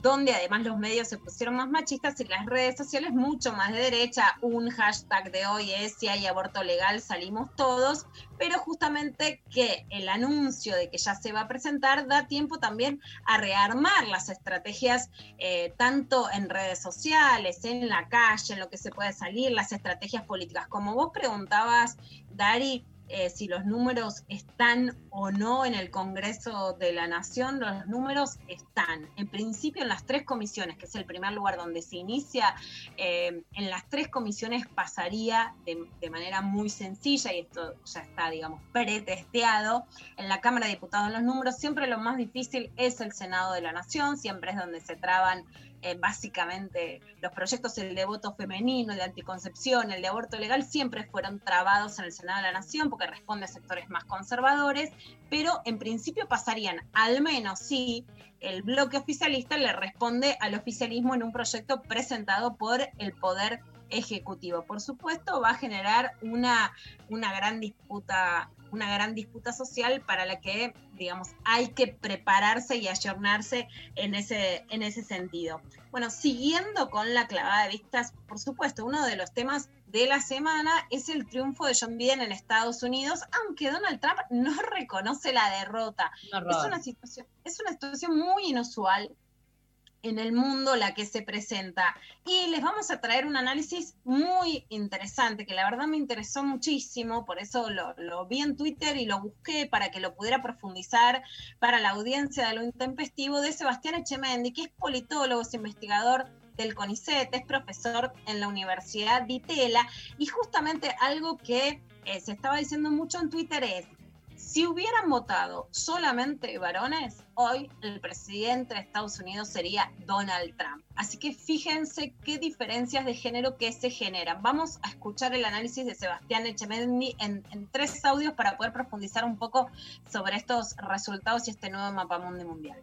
donde además los medios se pusieron más machistas y las redes sociales mucho más de derecha. Un hashtag de hoy es si hay aborto legal salimos todos, pero justamente que el anuncio de que ya se va a presentar da tiempo también a rearmar las estrategias eh, tanto en redes sociales, en la calle, en lo que se puede salir, las estrategias políticas. Como vos preguntabas, Dari, eh, si los números están o no en el Congreso de la Nación, los números están. En principio, en las tres comisiones, que es el primer lugar donde se inicia, eh, en las tres comisiones pasaría de, de, manera muy sencilla, y esto ya está, digamos, pretesteado. En la Cámara de Diputados, los números, siempre lo más difícil es el Senado de la Nación, siempre es donde se traban eh, básicamente los proyectos, el de voto femenino, el de anticoncepción, el de aborto legal, siempre fueron trabados en el Senado de la Nación porque responde a sectores más conservadores, pero en principio pasarían, al menos si el bloque oficialista le responde al oficialismo en un proyecto presentado por el Poder Ejecutivo. Por supuesto, va a generar una, una gran disputa una gran disputa social para la que, digamos, hay que prepararse y ayornarse en ese, en ese sentido. Bueno, siguiendo con la clavada de vistas, por supuesto, uno de los temas de la semana es el triunfo de John Biden en Estados Unidos, aunque Donald Trump no reconoce la derrota. Es una, situación, es una situación muy inusual en el mundo la que se presenta. Y les vamos a traer un análisis muy interesante, que la verdad me interesó muchísimo, por eso lo, vi en Twitter y lo busqué para que lo pudiera profundizar para la audiencia de lo intempestivo, de Sebastián Echemendi, que es politólogo, es investigador del CONICET, es profesor en la Universidad de Itela, y justamente algo que eh, se estaba diciendo mucho en Twitter es, si hubieran votado solamente varones, hoy el presidente de Estados Unidos sería Donald Trump. Así que fíjense qué diferencias de género que se generan. Vamos a escuchar el análisis de Sebastián Echemendi en, tres audios para poder profundizar un poco sobre estos resultados y este nuevo mapa mundial.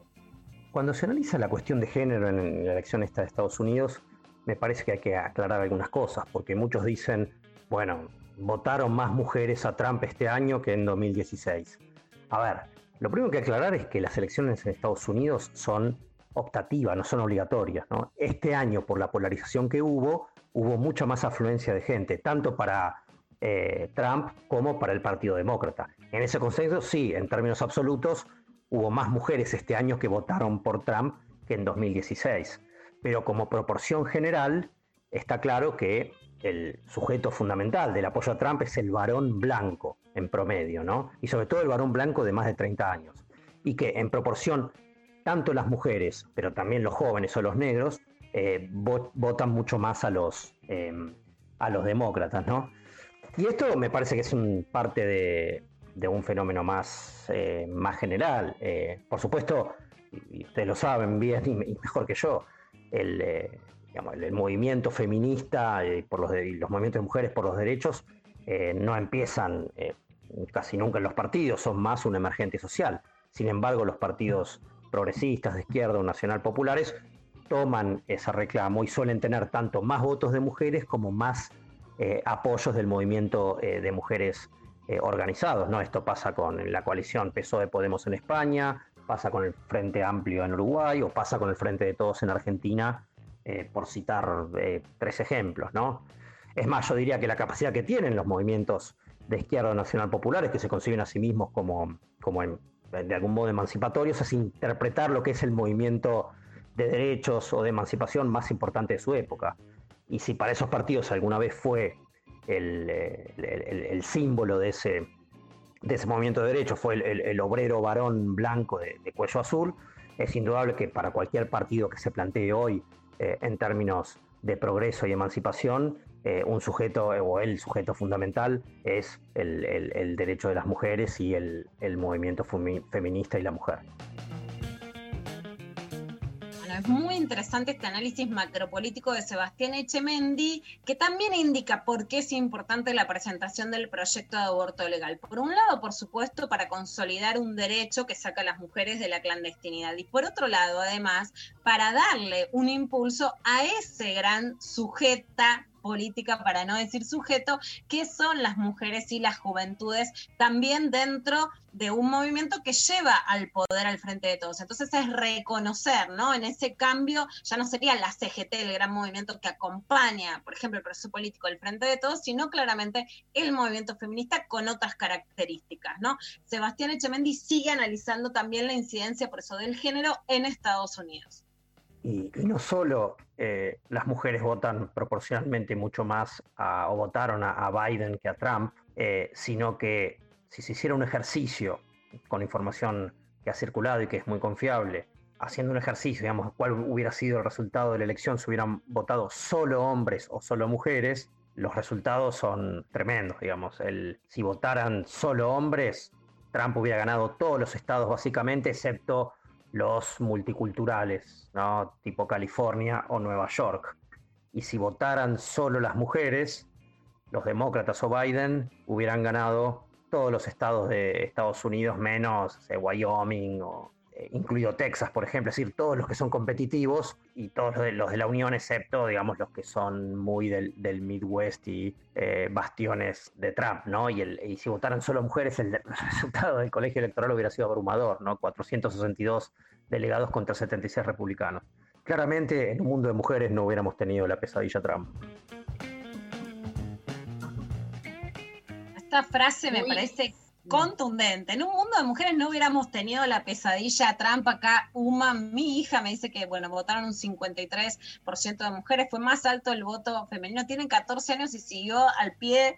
Cuando se analiza la cuestión de género en la elección esta de Estados Unidos, me parece que hay que aclarar algunas cosas, porque muchos dicen, bueno, votaron más mujeres a Trump este año que en 2016. A ver, lo primero que aclarar es que las elecciones en Estados Unidos son optativas, no son obligatorias. Este año, por la polarización que hubo, hubo mucha más afluencia de gente, tanto para eh, Trump como para el Partido Demócrata. En ese consenso, sí, en términos absolutos, hubo más mujeres este año que votaron por Trump que en 2016. Pero como proporción general, está claro que el sujeto fundamental del apoyo a Trump es el varón blanco en promedio, ¿no? Y sobre todo el varón blanco de más de 30 años. Y que en proporción, tanto las mujeres, pero también los jóvenes o los negros, eh, votan mucho más a los, em, a los demócratas, ¿no? Y esto me parece que es un parte de, de un fenómeno más, eh, más general. Eh, por supuesto, y ustedes lo saben bien y, mejor que yo, el, eh, el, movimiento feminista por los, los movimientos de mujeres por los derechos no empiezan casi nunca en los partidos, son más un emergente social. Sin embargo, los partidos progresistas de izquierda o nacional populares toman ese reclamo y suelen tener tanto más votos de mujeres como más apoyos del movimiento de mujeres eh, organizados. ¿no? Esto pasa con la coalición PSOE Podemos en España, pasa con el Frente Amplio en Uruguay o pasa con el Frente de Todos en Argentina, eh, por citar eh, tres ejemplos. ¿no? Es más, yo diría que la capacidad que tienen los movimientos de izquierda nacional populares, que se conciben a sí mismos como, como de algún modo emancipatorios, es interpretar lo que es el movimiento de derechos o de emancipación más importante de su época. Y si para esos partidos alguna vez fue el, símbolo de ese, de ese movimiento de derecho fue el, obrero varón blanco de, cuello azul, es indudable que para cualquier partido que se plantee hoy eh, en términos de progreso y emancipación, eh, un sujeto o el sujeto fundamental es el, derecho de las mujeres y el, movimiento feminista y la mujer es muy interesante este análisis macropolítico de Sebastián Echemendi, que también indica por qué es importante la presentación del proyecto de aborto legal. Por un lado, por supuesto, para consolidar un derecho que saca a las mujeres de la clandestinidad. Y por otro lado, además, para darle un impulso a ese gran sujeta política, para no decir sujeto, que son las mujeres y las juventudes también dentro de un movimiento que lleva al poder al frente de todos. Entonces es reconocer, ¿no? En ese cambio ya no sería la CGT, el gran movimiento que acompaña, por ejemplo, el proceso político del frente de todos, sino claramente el movimiento feminista con otras características, ¿no? Sebastián Echemendi sigue analizando también la incidencia por eso del género en Estados Unidos. Y, no solo eh, las mujeres votan proporcionalmente mucho más o votaron a, Biden que a Trump, eh, sino que si se hiciera un ejercicio con información que ha circulado y que es muy confiable, haciendo un ejercicio, digamos, cuál hubiera sido el resultado de la elección si hubieran votado solo hombres o solo mujeres, los resultados son tremendos, digamos. El, si votaran solo hombres, Trump hubiera ganado todos los estados básicamente, excepto los multiculturales, ¿no? tipo California o Nueva York. Y si votaran solo las mujeres, los demócratas o Biden hubieran ganado todos los estados de Estados Unidos, menos Wyoming o incluido Texas, por ejemplo, es decir, todos los que son competitivos y todos los de, la Unión, excepto, digamos, los que son muy del, Midwest y eh, bastiones de Trump, ¿no? Y, el, y si votaran solo mujeres, el, *laughs* resultado del colegio electoral hubiera sido abrumador, ¿no? 462 delegados contra 76 republicanos. Claramente, en un mundo de mujeres no hubiéramos tenido la pesadilla Trump. Esta frase me parece contundente. En un mundo de mujeres no hubiéramos tenido la pesadilla Trump acá. Uma, mi hija, me dice que, bueno, votaron un 53% de mujeres, fue más alto el voto femenino. Tienen 14 años y siguió al pie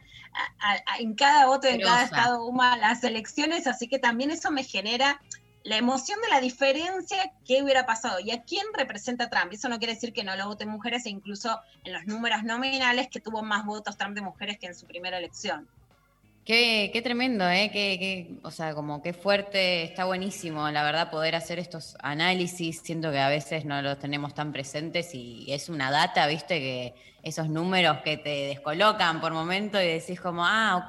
en cada voto en cada estado Uma las elecciones, así que también eso me genera la emoción de la diferencia que hubiera pasado y a quién representa Trump. Eso no quiere decir que no lo voten mujeres e incluso en los números nominales que tuvo más votos Trump de mujeres que en su primera elección. Qué, tremendo, ¿eh? Qué, o sea, como qué fuerte, está buenísimo, la verdad, poder hacer estos análisis. Siento que a veces no los tenemos tan presentes y es una data, viste, que esos números que te descolocan por momento y decís como, ah, ok,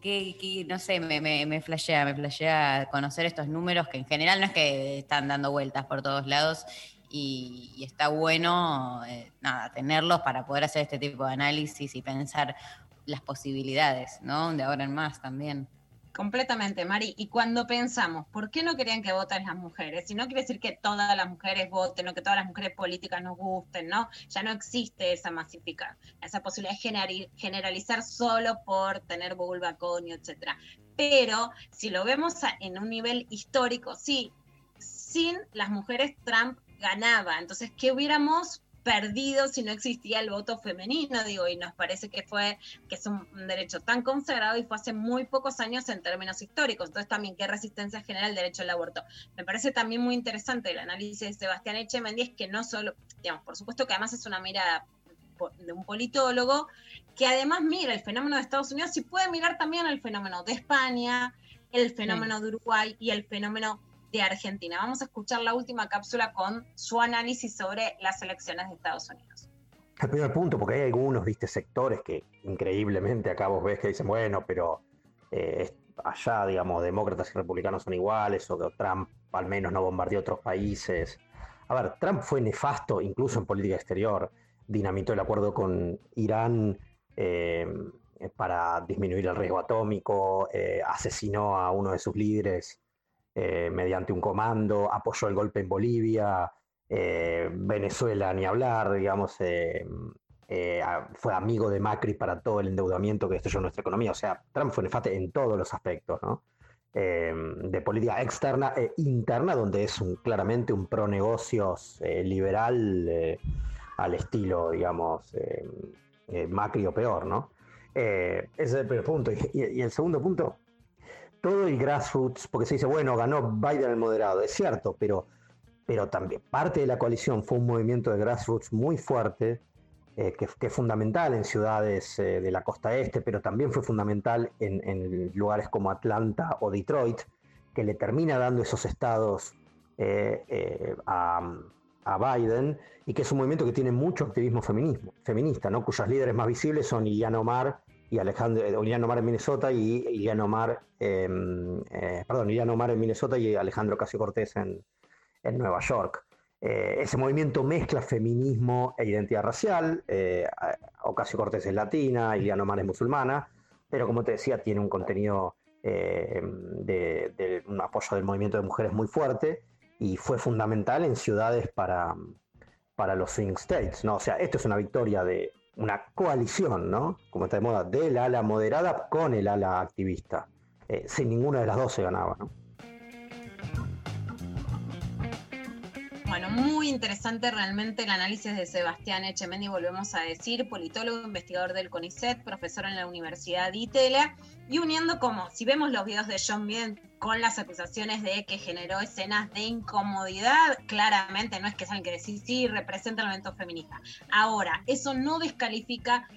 que, no sé, me, me, me flashea, me flashea conocer estos números que en general no es que están dando vueltas por todos lados y, está bueno, eh, nada, tenerlos para poder hacer este tipo de análisis y pensar las posibilidades, ¿no? De ahora en más también. Completamente, Mari. Y cuando pensamos, ¿por qué no querían que voten las mujeres? Y no quiere decir que todas las mujeres voten o que todas las mujeres políticas nos gusten, ¿no? Ya no existe esa masificación, esa posibilidad de generalizar solo por tener vulva, conio, etcétera. Pero si lo vemos en un nivel histórico, sí, sin las mujeres Trump ganaba. Entonces, ¿qué hubiéramos perdido si no existía el voto femenino, digo, y nos parece que fue, que es un, derecho tan consagrado y fue hace muy pocos años en términos históricos. Entonces también qué resistencia genera el derecho al aborto. Me parece también muy interesante el análisis de Sebastián Echemendiez, que no solo, digamos, por supuesto que además es una mirada de un politólogo que además mira el fenómeno de Estados Unidos y puede mirar también el fenómeno de España, el fenómeno de Uruguay y el fenómeno de Argentina. Vamos a escuchar la última cápsula con su análisis sobre las elecciones de Estados Unidos. El primer punto, porque hay algunos, viste, sectores que increíblemente acá vos ves que dicen, bueno, pero eh, allá, digamos, demócratas y republicanos son iguales, o que Trump al menos no bombardeó otros países. A ver, Trump fue nefasto incluso en política exterior, dinamitó el acuerdo con Irán eh, para disminuir el riesgo atómico, eh, asesinó a uno de sus líderes eh, mediante un comando, apoyó el golpe en Bolivia, eh, Venezuela ni hablar, digamos, eh, eh, fue amigo de Macri para todo el endeudamiento que destruyó nuestra economía. O sea, Trump fue nefasto en todos los aspectos, ¿no? Eh, de política externa e interna, donde es un, claramente un pro negocios eh, liberal al estilo, digamos, Macri o peor, ¿no? Ese es el primer punto. Y- y el segundo punto, todo el grassroots, porque se dice, bueno, ganó Biden el moderado, es cierto, pero, pero también parte de la coalición fue un movimiento de grassroots muy fuerte, eh, que, es fundamental en ciudades eh, de la costa este, pero también fue fundamental en, en lugares como Atlanta o Detroit, que le termina dando esos estados eh, eh, a, Biden, y que es un movimiento que tiene mucho activismo feminismo, feminista, ¿no? cuyos líderes más visibles son Ilhan Omar y Alejandro, eh, Ilhan Omar en Minnesota y Ilhan Omar, eh, eh, perdón, Ilhan Omar en Minnesota y Alejandro Casio Cortés en, en Nueva York. Eh, ese movimiento mezcla feminismo e identidad racial. Eh, Ocasio Cortés es latina, Iliana Omar es musulmana, pero como te decía, tiene un contenido eh, de, de un apoyo del movimiento de mujeres muy fuerte y fue fundamental en ciudades para, para los swing states. ¿no? O sea, esto es una victoria de una coalición, ¿no? como está de moda, del ala moderada con el ala activista. Eh, sin ninguna de las dos se ganaba. ¿no? Bueno, muy interesante realmente el análisis de Sebastián Echemendi, volvemos a decir, politólogo, investigador del CONICET, profesor en la Universidad de Itela, y uniendo como, si vemos los videos de John Bien con las acusaciones de que generó escenas de incomodidad, claramente no es que saben que decir, sí, representa el evento feminista. Ahora, eso no descalifica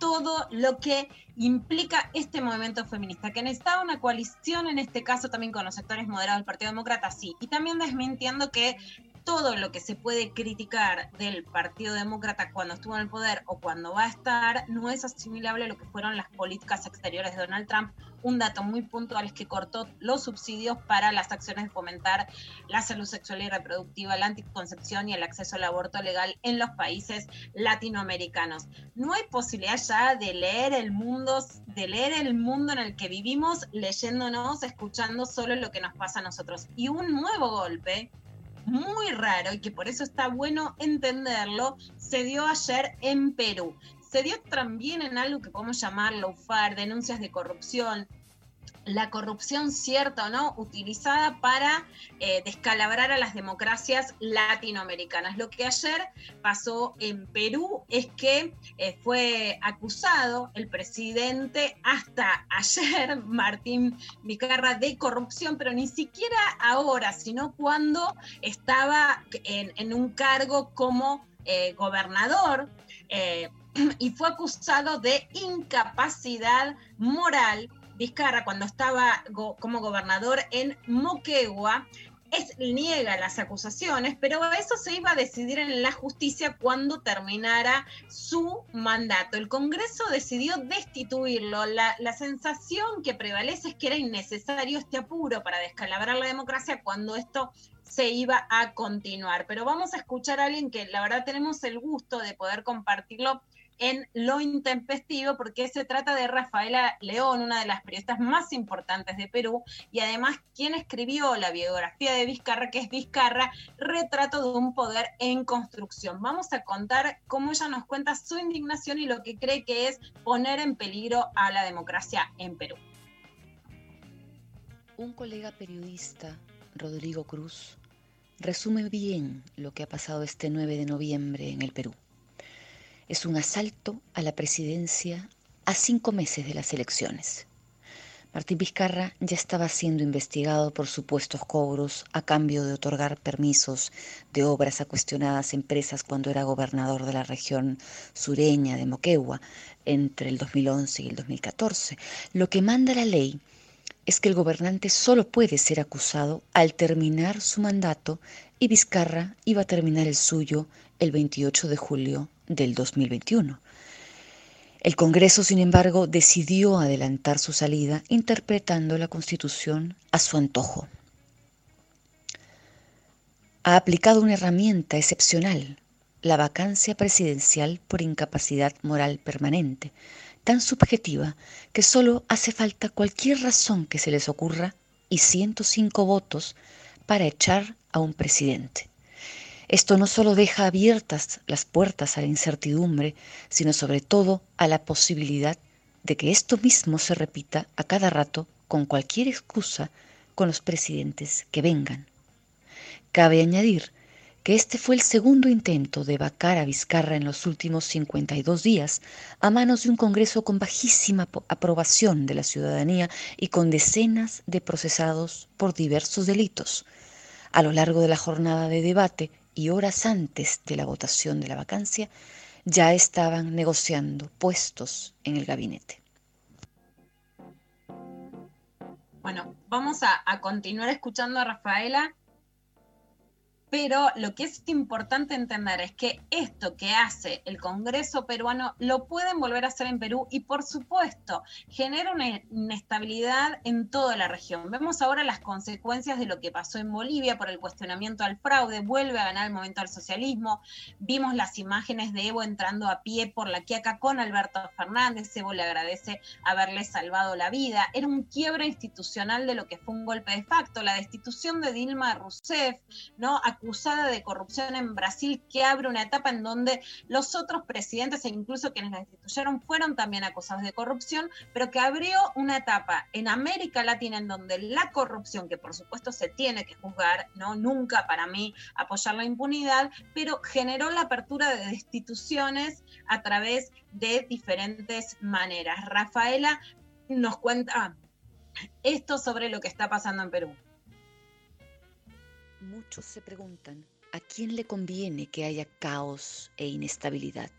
todo lo que implica este movimiento feminista, que necesitaba una coalición en este caso también con los sectores moderados del Partido Demócrata, sí, y también desmintiendo que todo lo que se puede criticar del Partido Demócrata cuando estuvo en el poder o cuando va a estar no es asimilable a lo que fueron las políticas exteriores de Donald Trump. Un dato muy puntual es que cortó los subsidios para las acciones de fomentar la salud sexual y reproductiva, la anticoncepción y el acceso al aborto legal en los países latinoamericanos. No hay posibilidad ya de leer el mundo, de leer el mundo en el que vivimos leyéndonos, escuchando solo lo que nos pasa a nosotros. Y un nuevo golpe muy raro y que por eso está bueno entenderlo, se dio ayer en Perú. Se dio también en algo que podemos llamar UFAR, denuncias de corrupción, la corrupción cierta o no utilizada para eh, descalabrar a las democracias latinoamericanas. Lo que ayer pasó en Perú es que eh, fue acusado el presidente hasta ayer, *laughs* Martín Vicarra, de corrupción, pero ni siquiera ahora, sino cuando estaba en, en un cargo como eh, gobernador. Eh, *clears throat* y fue acusado de incapacidad moral Vizcarra cuando estaba como gobernador en Moquegua, es, niega las acusaciones, pero eso se iba a decidir en la justicia cuando terminara su mandato. El Congreso decidió destituirlo. La, la sensación que prevalece es que era innecesario este apuro para descalabrar la democracia cuando esto se iba a continuar. Pero vamos a escuchar a alguien que la verdad tenemos el gusto de poder compartirlo en Lo Intempestivo, porque se trata de Rafaela León, una de las periodistas más importantes de Perú, y además quien escribió la biografía de Vizcarra, que es Vizcarra, retrato de un poder en construcción. Vamos a contar cómo ella nos cuenta su indignación y lo que cree que es poner en peligro a la democracia en Perú. Un colega periodista, Rodrigo Cruz, resume bien lo que ha pasado este 9 de noviembre en el Perú es un asalto a la presidencia a cinco meses de las elecciones. Martín Vizcarra ya estaba siendo investigado por supuestos cobros a cambio de otorgar permisos de obras a cuestionadas empresas cuando era gobernador de la región sureña de Moquegua entre el 2011 y el 2014. Lo que manda la ley es que el gobernante solo puede ser acusado al terminar su mandato y Vizcarra iba a terminar el suyo el 28 de julio del 2021. El Congreso, sin embargo, decidió adelantar su salida interpretando la Constitución a su antojo. Ha aplicado una herramienta excepcional, la vacancia presidencial por incapacidad moral permanente, tan subjetiva que solo hace falta cualquier razón que se les ocurra y 105 votos para echar a un presidente. Esto no solo deja abiertas las puertas a la incertidumbre, sino sobre todo a la posibilidad de que esto mismo se repita a cada rato con cualquier excusa con los presidentes que vengan. Cabe añadir que este fue el segundo intento de vacar a Vizcarra en los últimos 52 días a manos de un Congreso con bajísima aprobación de la ciudadanía y con decenas de procesados por diversos delitos. A lo largo de la jornada de debate y horas antes de la votación de la vacancia, ya estaban negociando puestos en el gabinete. Bueno, vamos a, continuar escuchando a Rafaela pero lo que es importante entender es que esto que hace el Congreso peruano lo pueden volver a hacer en Perú y por supuesto genera una inestabilidad en toda la región. Vemos ahora las consecuencias de lo que pasó en Bolivia por el cuestionamiento al fraude, vuelve a ganar el momento al socialismo, vimos las imágenes de Evo entrando a pie por la Quiaca con Alberto Fernández, Evo le agradece haberle salvado la vida, era un quiebre institucional de lo que fue un golpe de facto, la destitución de Dilma Rousseff, ¿no? Acusada de corrupción en Brasil, que abre una etapa en donde los otros presidentes e incluso quienes la destituyeron fueron también acusados de corrupción, pero que abrió una etapa en América Latina en donde la corrupción, que por supuesto se tiene que juzgar, no nunca para mí apoyar la impunidad, pero generó la apertura de destituciones a través de diferentes maneras. Rafaela nos cuenta esto sobre lo que está pasando en Perú. Muchos se preguntan a quién le conviene que haya caos e inestabilidad.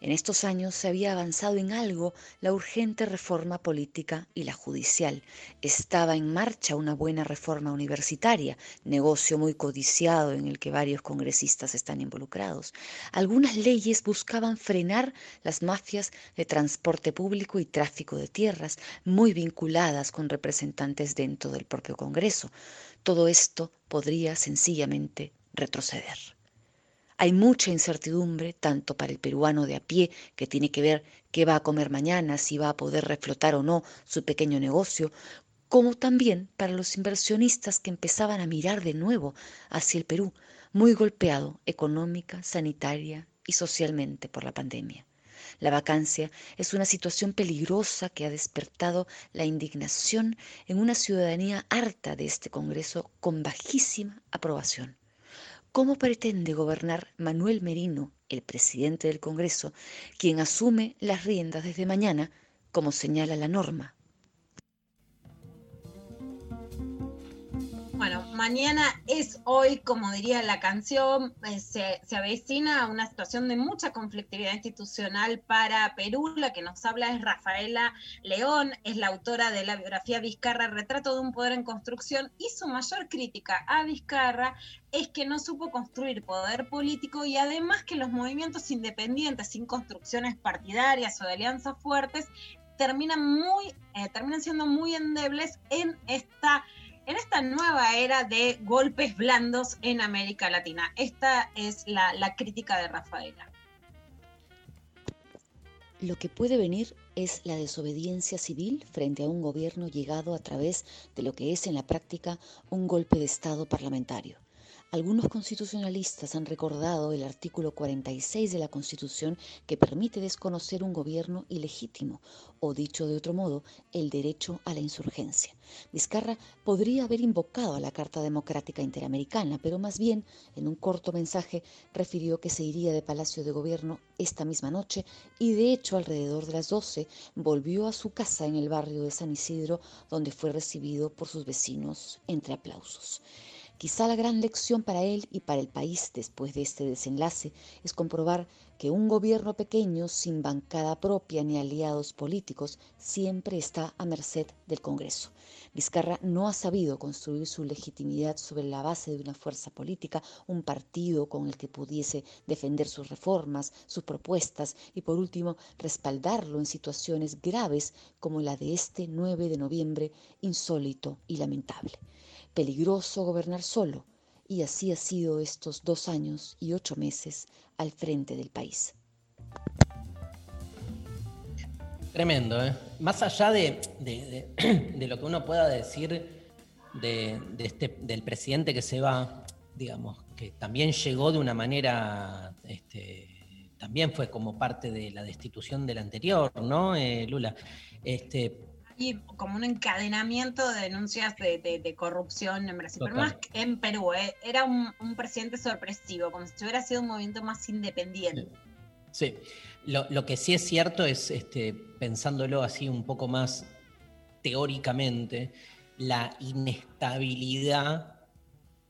En estos años se había avanzado en algo la urgente reforma política y la judicial. Estaba en marcha una buena reforma universitaria, negocio muy codiciado en el que varios congresistas están involucrados. Algunas leyes buscaban frenar las mafias de transporte público y tráfico de tierras, muy vinculadas con representantes dentro del propio Congreso. Todo esto podría sencillamente retroceder. Hay mucha incertidumbre, tanto para el peruano de a pie, que tiene que ver qué va a comer mañana, si va a poder reflotar o no su pequeño negocio, como también para los inversionistas que empezaban a mirar de nuevo hacia el Perú, muy golpeado económica, sanitaria y socialmente por la pandemia. La vacancia es una situación peligrosa que ha despertado la indignación en una ciudadanía harta de este Congreso con bajísima aprobación. ¿Cómo pretende gobernar Manuel Merino, el presidente del Congreso, quien asume las riendas desde mañana, como señala la norma? Bueno, mañana es hoy, como diría la canción, eh, se, se, avecina una situación de mucha conflictividad institucional para Perú. La que nos habla es Rafaela León, es la autora de la biografía Vizcarra, Retrato de un Poder en Construcción, y su mayor crítica a Vizcarra es que no supo construir poder político y además que los movimientos independientes, sin construcciones partidarias o de alianzas fuertes, terminan, muy, eh, terminan siendo muy endebles en esta en esta nueva era de golpes blandos en América Latina. Esta es la, crítica de Rafaela. Lo que puede venir es la desobediencia civil frente a un gobierno llegado a través de lo que es en la práctica un golpe de Estado parlamentario. Algunos constitucionalistas han recordado el artículo 46 de la Constitución que permite desconocer un gobierno ilegítimo, o dicho de otro modo, el derecho a la insurgencia. Vizcarra podría haber invocado a la Carta Democrática Interamericana, pero más bien, en un corto mensaje, refirió que se iría de Palacio de Gobierno esta misma noche y de hecho alrededor de las 12 volvió a su casa en el barrio de San Isidro, donde fue recibido por sus vecinos entre aplausos. Quizá la gran lección para él y para el país después de este desenlace es comprobar que un gobierno pequeño sin bancada propia ni aliados políticos siempre está a merced del Congreso. Vizcarra no ha sabido construir su legitimidad sobre la base de una fuerza política, un partido con el que pudiese defender sus reformas, sus propuestas y por último respaldarlo en situaciones graves como la de este 9 de noviembre, insólito y lamentable peligroso gobernar solo, y así ha sido estos dos años y ocho meses al frente del país. Tremendo, ¿eh? Más allá de, de, *clears throat* lo que uno pueda decir de, este, del presidente que se va, digamos, que también llegó de una manera, este, también fue como parte de la destitución del anterior, ¿no, eh, Lula? Este, como un encadenamiento de denuncias de, corrupción en Brasil, pero más que en Perú, eh, era un, presidente sorpresivo, como si hubiera sido un movimiento más independiente. Sí, Lo, que sí es cierto es, este, pensándolo así un poco más teóricamente, la inestabilidad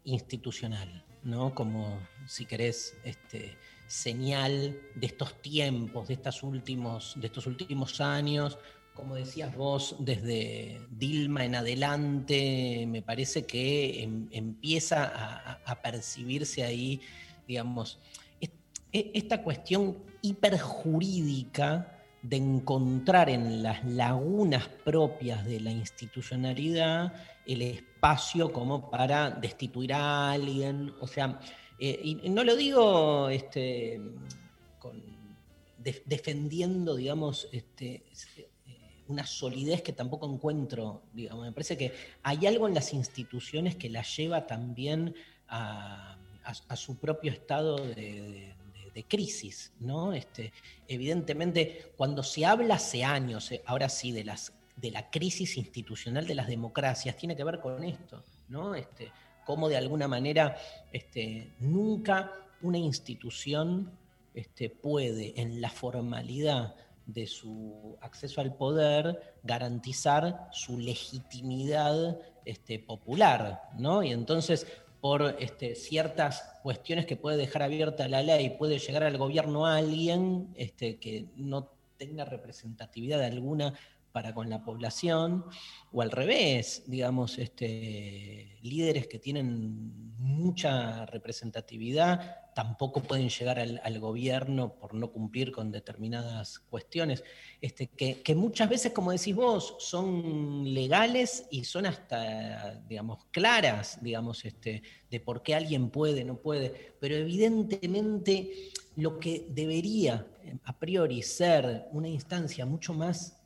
institucional, ¿no? Como, si querés, este, señal de estos tiempos, de, estas últimos, de estos últimos años, como decías vos, desde Dilma en adelante, me parece que em, empieza a, percibirse ahí, digamos, e, esta cuestión hiperjurídica de encontrar en las lagunas propias de la institucionalidad el espacio como para destituir a alguien, o sea, eh, y no lo digo este, defendiendo, digamos, este, una solidez que tampoco encuentro, digamos, me parece que hay algo en las instituciones que las lleva también a, su propio estado de, crisis, ¿no? Este, evidentemente, cuando se habla hace años, eh, ahora sí, de, las, de la crisis institucional de las democracias, tiene que ver con esto, ¿no? Este, cómo de alguna manera este, nunca una institución este, puede en la formalidad de su acceso al poder garantizar su legitimidad este, popular, ¿no? Y entonces, por este, ciertas cuestiones que puede dejar abierta la ley, puede llegar al gobierno alguien este, que no tenga representatividad alguna para con la población, o al revés, digamos, este, líderes que tienen mucha representatividad tampoco pueden llegar al, gobierno por no cumplir con determinadas cuestiones, este, que, muchas veces, como decís vos, son legales y son hasta, digamos, claras, digamos, este, de por qué alguien puede, no puede, pero evidentemente lo que debería a priori ser una instancia mucho más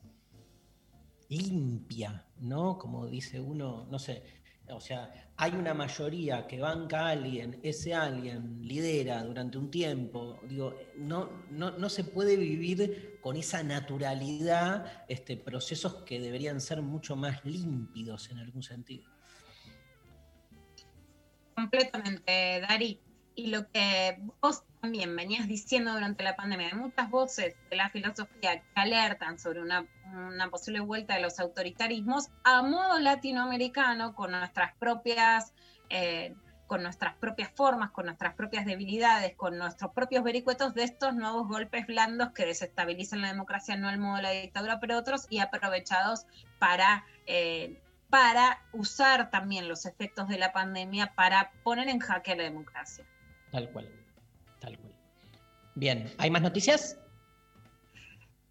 limpia, ¿no? Como dice uno, no sé, o sea, hay una mayoría que banca a alguien, ese alguien lidera durante un tiempo, digo, no, no, se puede vivir con esa naturalidad este, procesos que deberían ser mucho más límpidos en algún sentido. Completamente, Dari. Y lo que vos también venías diciendo durante la pandemia, hay muchas voces de la filosofía que alertan sobre una, posible vuelta de los autoritarismos a modo latinoamericano, con nuestras propias... Eh, con nuestras propias formas, con nuestras propias debilidades, con nuestros propios vericuetos de estos nuevos golpes blandos que desestabilizan la democracia, no al modo de la dictadura, pero otros, y aprovechados para, eh, para usar también los efectos de la pandemia para poner en jaque a la democracia. Tal cual, tal cual. Bien, ¿hay más noticias?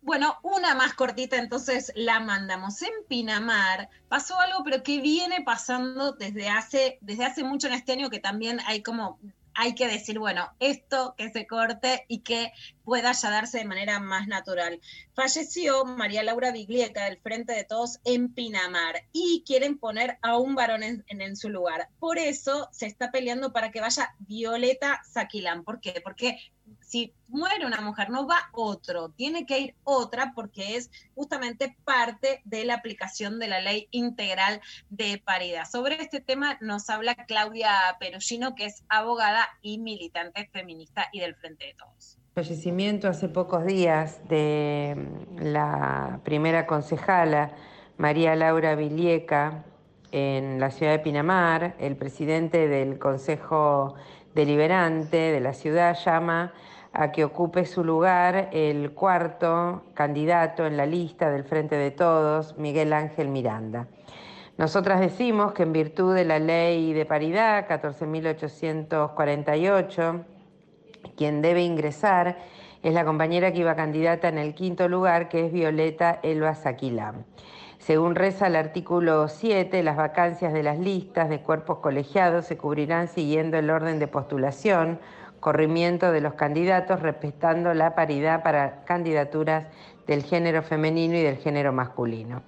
Bueno, una más cortita, entonces la mandamos. En Pinamar pasó algo, pero que viene pasando desde hace, desde hace mucho en este año, que también hay como hay que decir, bueno, esto que se corte y que pueda ya darse de manera más natural. Falleció María Laura Biglieca del Frente de Todos en Pinamar y quieren poner a un varón en, en- su lugar. Por eso se está peleando para que vaya Violeta Saquilán. ¿Por qué? Porque si muere una mujer, no va otro, tiene que ir otra porque es justamente parte de la aplicación de la ley integral de paridad. Sobre este tema nos habla Claudia Perugino, que es abogada y militante feminista y del Frente de Todos. fallecimiento hace pocos días de la primera concejala María Laura Vilieca en la ciudad de Pinamar, el presidente del Consejo Deliberante de la ciudad llama a que ocupe su lugar el cuarto candidato en la lista del Frente de Todos, Miguel Ángel Miranda. Nosotras decimos que en virtud de la ley de paridad 14.848, quien debe ingresar es la compañera que iba candidata en el quinto lugar, que es Violeta Elba Saquilán. Según reza el artículo 7, las vacancias de las listas de cuerpos colegiados se cubrirán siguiendo el orden de postulación, corrimiento de los candidatos, respetando la paridad para candidaturas del género femenino y del género masculino.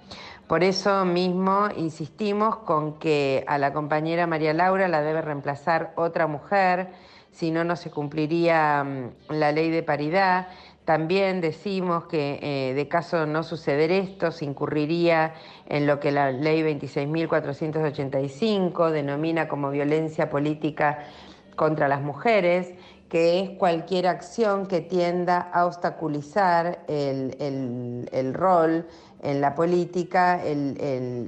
Por eso mismo insistimos con que a la compañera María Laura la debe reemplazar otra mujer, si no, no se cumpliría mm, la ley de paridad. También decimos que eh, de caso no suceder esto, se incurriría en lo que la ley 26.485 denomina como violencia política contra las mujeres, que es cualquier acción que tienda a obstaculizar el, el- el rol en la política, el,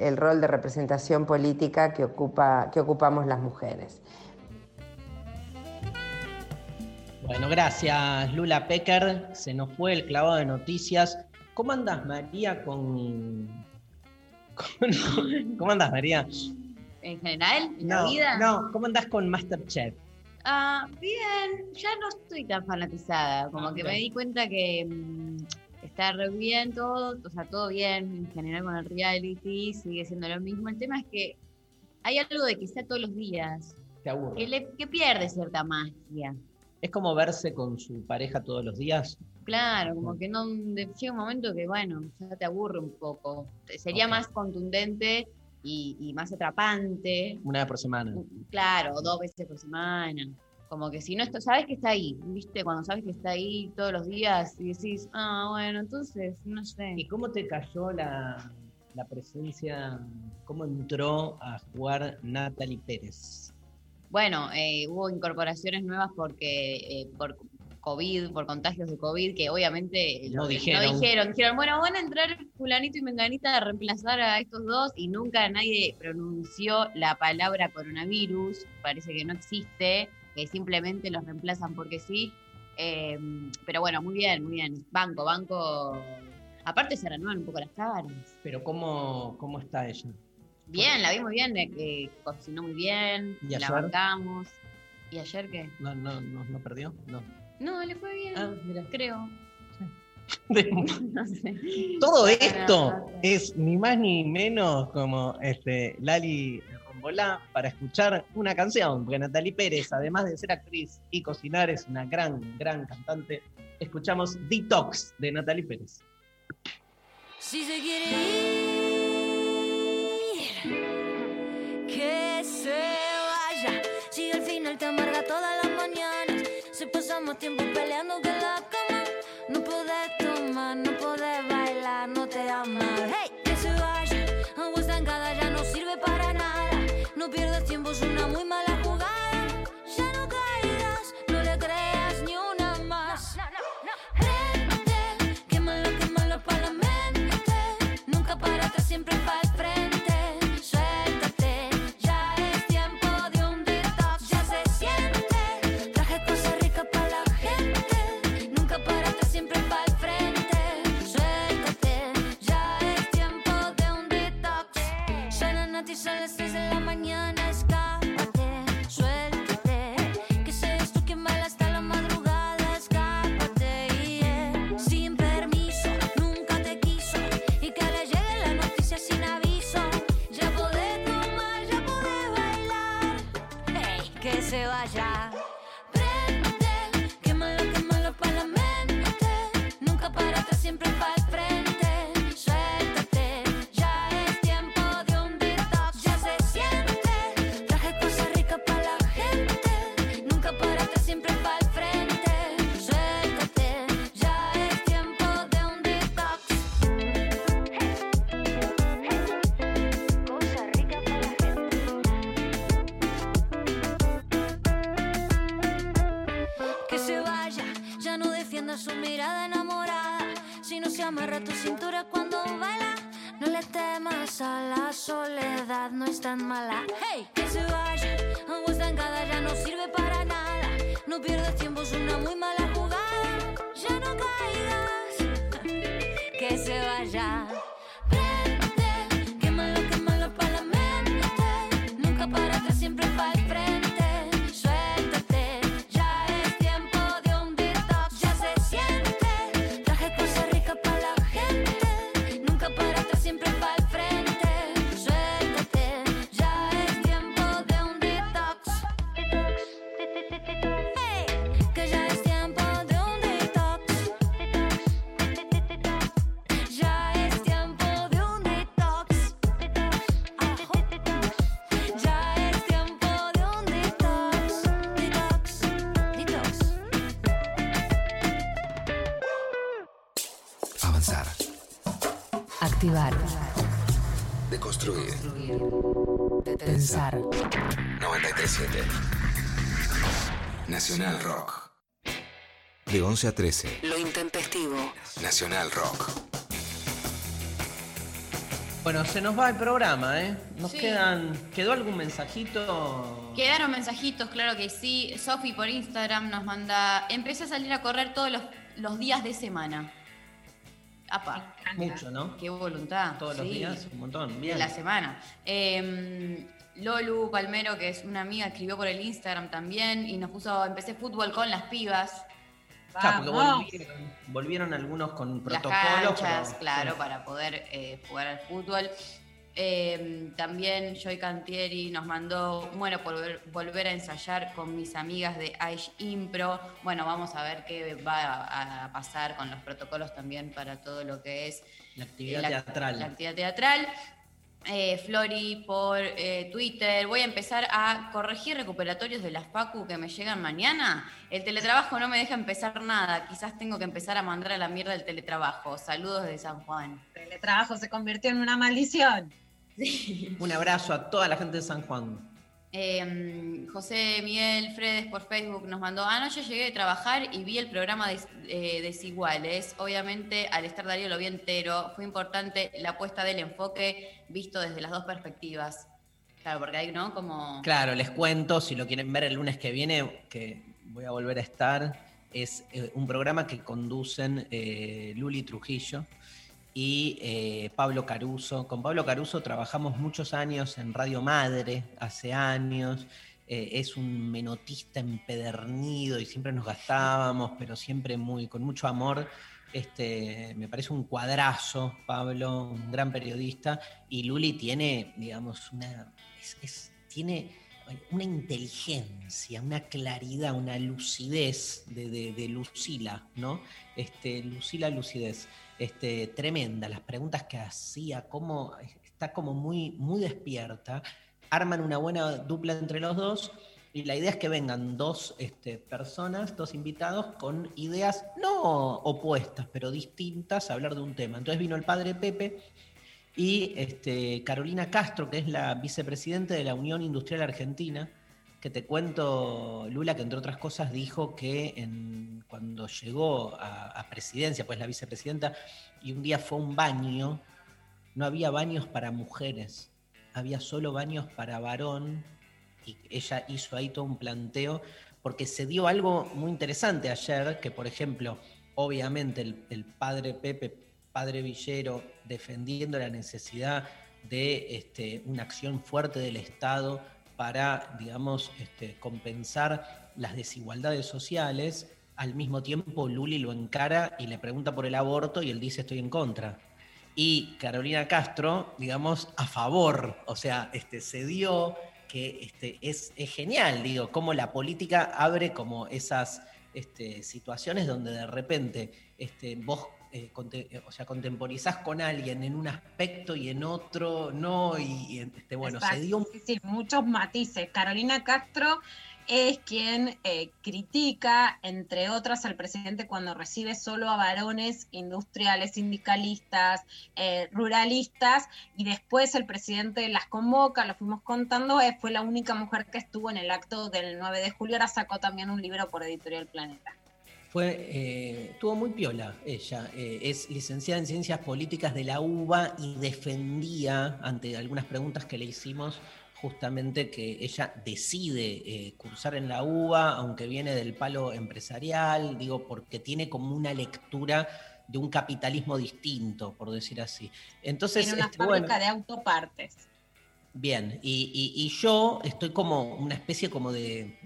el- rol de representación política que, ocupa, que ocupamos las mujeres. Bueno, gracias Lula Pecker. Se nos fue el clavado de noticias. ¿Cómo andas, María, con... con- *laughs* ¿Cómo andas, María? En general, en la vida. no, ¿cómo andás con Masterchef? Ah, bien, ya no estoy tan fanatizada. Como Ah, que me di cuenta que mm, está re bien todo, o sea, todo bien en general con el reality, sigue siendo lo mismo. El tema es que hay algo de que sea todos los días, Te aburre. que, le, que pierde cierta magia. ¿Es como verse con su pareja todos los días? Claro, como que no llega un momento que, bueno, ya te aburre un poco. Sería más contundente y, y más atrapante. Una vez por semana. Claro, dos veces por semana. Como que si no está, sabes que está ahí, ¿viste? Cuando sabes que está ahí todos los días y decís, ah, bueno, entonces, no sé. ¿Y cómo te cayó la, la presencia, cómo entró a jugar Natalie Pérez? Bueno, eh, hubo incorporaciones nuevas porque eh, por COVID, por contagios de COVID, que obviamente No lo- dijeron. dijeron. Dijeron, bueno, van a entrar fulanito y menganita a reemplazar a estos dos y nunca nadie pronunció la palabra coronavirus. Parece que no existe, que simplemente los reemplazan porque sí. Eh, pero bueno, muy bien, muy bien. Banco, banco. Aparte se renuevan un poco las caras. Pero ¿cómo, cómo está ella? Bien, la vi muy bien, de que cocinó muy bien, ¿Y la bancamos. ¿Y ayer qué? ¿No, no, no, no perdió? No. No, le fue bien, Ah, creo. *laughs* no sé. Todo esto es ni más ni menos como este, Lali Rombolá para escuchar una canción, porque Natalie Pérez, además de ser actriz y cocinar, es una gran, gran cantante. Escuchamos Detox de Natalie Pérez. Si se quiere ir, que se vaya. Si al final te amarga todas las mañanas, si pasamos tiempo peleando que la cama, no podés tomar, no podés bailar, no te amas. Hey, que se vaya, agua estancada ya no sirve para nada. No pierdas tiempo, es una muy mala podés Pensar. 937. Nacional Rock. De 11 a 13. Lo intempestivo. Nacional Rock. Bueno, se nos va el programa, ¿eh? Nos Sí. quedan. ¿Quedó algún mensajito? Quedaron mensajitos, claro que sí. Sofi por Instagram nos manda. Empecé a salir a correr todos los, los días de semana. Apa. Mucho, ¿no? Qué voluntad. Todos los días, un montón. Bien. La semana. Eh, Lolu Palmero, que es una amiga, escribió por el Instagram también y nos puso, empecé fútbol con las pibas. Claro, porque Vamos. volvieron, volvieron algunos con protocolos. pero- claro, sí. para poder eh, jugar al fútbol. Eh, también Joy Cantieri nos mandó, bueno, por volver, volver a ensayar con mis amigas de Aish Impro. Bueno, vamos a ver qué va a, a pasar con los protocolos también para todo lo que es La actividad la- teatral. la actividad teatral. Eh, Flori por eh, Twitter. Voy a empezar a corregir recuperatorios de la Facu que me llegan mañana. El teletrabajo no me deja empezar nada. Quizás tengo que empezar a mandar a la mierda el teletrabajo. Saludos de San Juan. El teletrabajo se convirtió en una maldición. Un abrazo a toda la gente de San Juan. Eh, José Miguel Fredes por Facebook nos mandó, anoche llegué de trabajar y vi el programa Des- eh, Desiguales. Obviamente al estar Darío lo vi entero. Fue importante la puesta del enfoque visto desde las dos perspectivas. Claro, porque hay, ¿no? Como... Claro, les cuento, si lo quieren ver el lunes que viene, que voy a volver a estar, es eh, un programa que conducen eh, Luli Trujillo y eh, Pablo Caruso. Con Pablo Caruso trabajamos muchos años en Radio Madre, hace años. Eh, es un menotista empedernido y siempre nos gastábamos, pero siempre muy, con mucho amor. Este, me parece un cuadrazo, Pablo, un gran periodista. Y Luli tiene, digamos, una. es- tiene una inteligencia, una claridad, una lucidez de, de- de Lucila, ¿no? Este, Lucila lucidez. Este, tremenda, las preguntas que hacía, cómo está como muy, muy despierta. Arman una buena dupla entre los dos. Y la idea es que vengan dos este, personas, dos invitados, con ideas no opuestas, pero distintas a hablar de un tema. Entonces vino el padre Pepe y este, Carolina Castro, que es la vicepresidenta de la Unión Industrial Argentina, que te cuento, Lula, que entre otras cosas dijo que en- cuando llegó a, presidencia, pues la vicepresidenta, y un día fue a un baño, no había baños para mujeres, había solo baños para varón, y ella hizo ahí todo un planteo, porque se dio algo muy interesante ayer, que por ejemplo, obviamente el, el padre Pepe, padre Villero, defendiendo la necesidad de este, una acción fuerte del Estado para, digamos, este, compensar las desigualdades sociales, al mismo tiempo Luli lo encara y le pregunta por el aborto y él dice estoy en contra. Y Carolina Castro, digamos, a favor, o sea, este, se dio que este, es, genial, digo, cómo la política abre como esas este, situaciones donde de repente este, vos eh, conte- eh, o sea, contemporizás con alguien en un aspecto y en otro no, y, y, este, bueno, Exacto, se dio un sí, sí, muchos matices. Carolina Castro es quien eh, critica, entre otras, al presidente cuando recibe solo a varones industriales, sindicalistas, eh, ruralistas, y después el presidente las convoca, lo fuimos contando, eh, fue la única mujer que estuvo en el acto del 9 de julio, ahora sacó también un libro por Editorial Planeta. Fue, eh, estuvo muy piola ella. eh, es licenciada en Ciencias Políticas de la UBA y defendía, ante algunas preguntas que le hicimos, justamente que ella decide eh, cursar en la UBA, aunque viene del palo empresarial, digo, porque tiene como una lectura de un capitalismo distinto, por decir así. Entonces, Tiene una este, fábrica bueno, de autopartes. Bien, y, y- y yo estoy como una especie como de,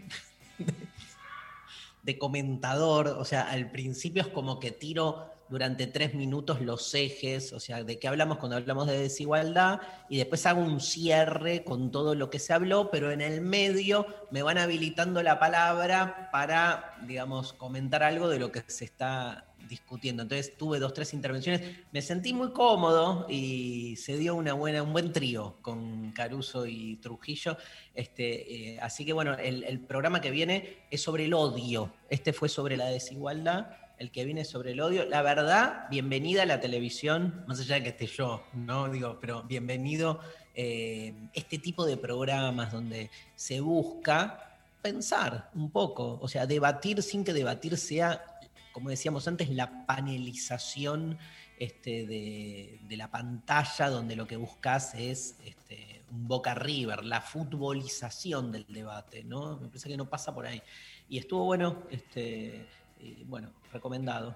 de comentador, o sea, al principio es como que tiro durante tres minutos los ejes, o sea, de qué hablamos cuando hablamos de desigualdad, y después hago un cierre con todo lo que se habló, pero en el medio me van habilitando la palabra para, digamos, comentar algo de lo que se está discutiendo. Entonces tuve dos, tres intervenciones, me sentí muy cómodo y se dio una buena, un buen trío con Caruso y Trujillo. Este, eh, así que bueno, el, programa que viene es sobre el odio. Este fue sobre la desigualdad, el que viene sobre el odio. La verdad, bienvenida a la televisión, más allá de que esté yo, ¿no? Digo, pero bienvenido eh, este tipo de programas donde se busca pensar un poco, o sea, debatir sin que debatir sea, como decíamos antes, la panelización este, de, la pantalla, donde lo que buscas es este, un Boca River, la futbolización del debate, ¿no? Me parece que no pasa por ahí. Y estuvo bueno, este, bueno, recomendado.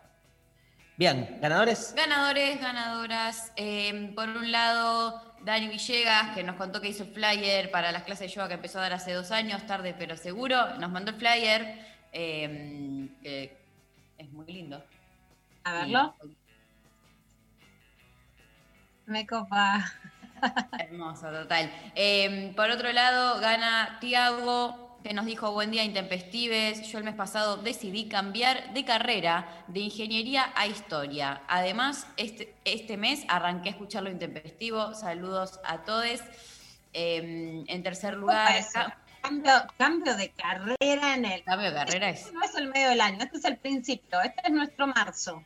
Bien, ¿ganadores? Ganadores, ganadoras. Eh, por un lado, Dani Villegas, que nos contó que hizo el flyer para las clases de yoga que empezó a dar hace dos años, tarde pero seguro. Nos mandó el flyer, que es muy lindo. A verlo. Me copa. *laughs* Hermoso, total. Eh, por otro lado, gana Tiago, que nos dijo buen día intempestives. Yo el mes pasado decidí cambiar de carrera de ingeniería a historia. Además, este, este mes arranqué a escuchar lo intempestivo. Saludos a todos. Eh, en tercer lugar. Cambio, cambio de carrera en el. Cambio de carrera Este no es el medio del año, este es el principio, este es nuestro marzo.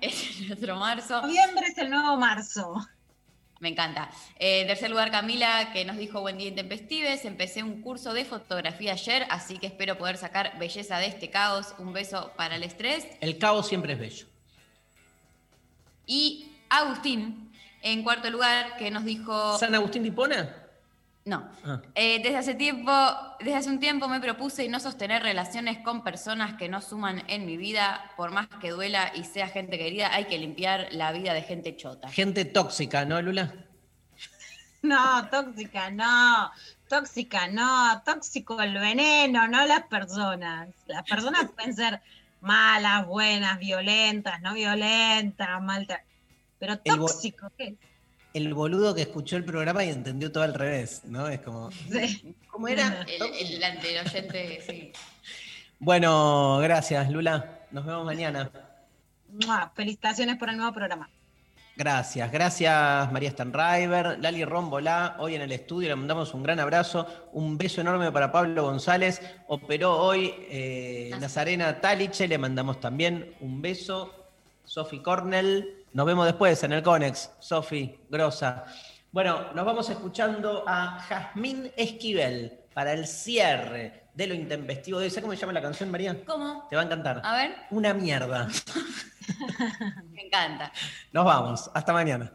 Este es nuestro marzo. Noviembre es el nuevo marzo. Me encanta. Eh, en tercer lugar, Camila, que nos dijo buen día intempestives. Empecé un curso de fotografía ayer, así que espero poder sacar belleza de este caos. Un beso para el estrés. El caos siempre es bello. Y Agustín, en cuarto lugar, que nos dijo. ¿San Agustín de Hipona? No. Ah. Eh, desde hace tiempo, desde hace un tiempo me propuse no sostener relaciones con personas que no suman en mi vida, por más que duela y sea gente querida, hay que limpiar la vida de gente chota. Gente tóxica, ¿no, Lula? *laughs* No, tóxica, no. Tóxica, no. Tóxico el veneno, no las personas. Las personas *laughs* pueden ser malas, buenas, violentas, no violentas, malta. Pero tóxico, ¿qué es? El boludo que escuchó el programa y entendió todo al revés, ¿no? Es como. Sí. ¿Cómo era? *laughs* El, el, ante- el oyente, sí. Bueno, gracias, Lula. Nos vemos mañana. Mua, Felicitaciones por el nuevo programa. Gracias, gracias María Stanriver, Lali Rombolá, hoy en el estudio le mandamos un gran abrazo, un beso enorme para Pablo González, operó hoy eh, Nazarena Taliche, le mandamos también un beso, Sofi Cornell, nos vemos después en el Conex, Sofi, grosa. Bueno, nos vamos escuchando a Jazmín Esquivel para el cierre de lo intempestivo de. ¿Sabes cómo se llama la canción, María? ¿Cómo? Te va a encantar. A ver, Una mierda. *laughs* me encanta. Nos vamos, hasta mañana.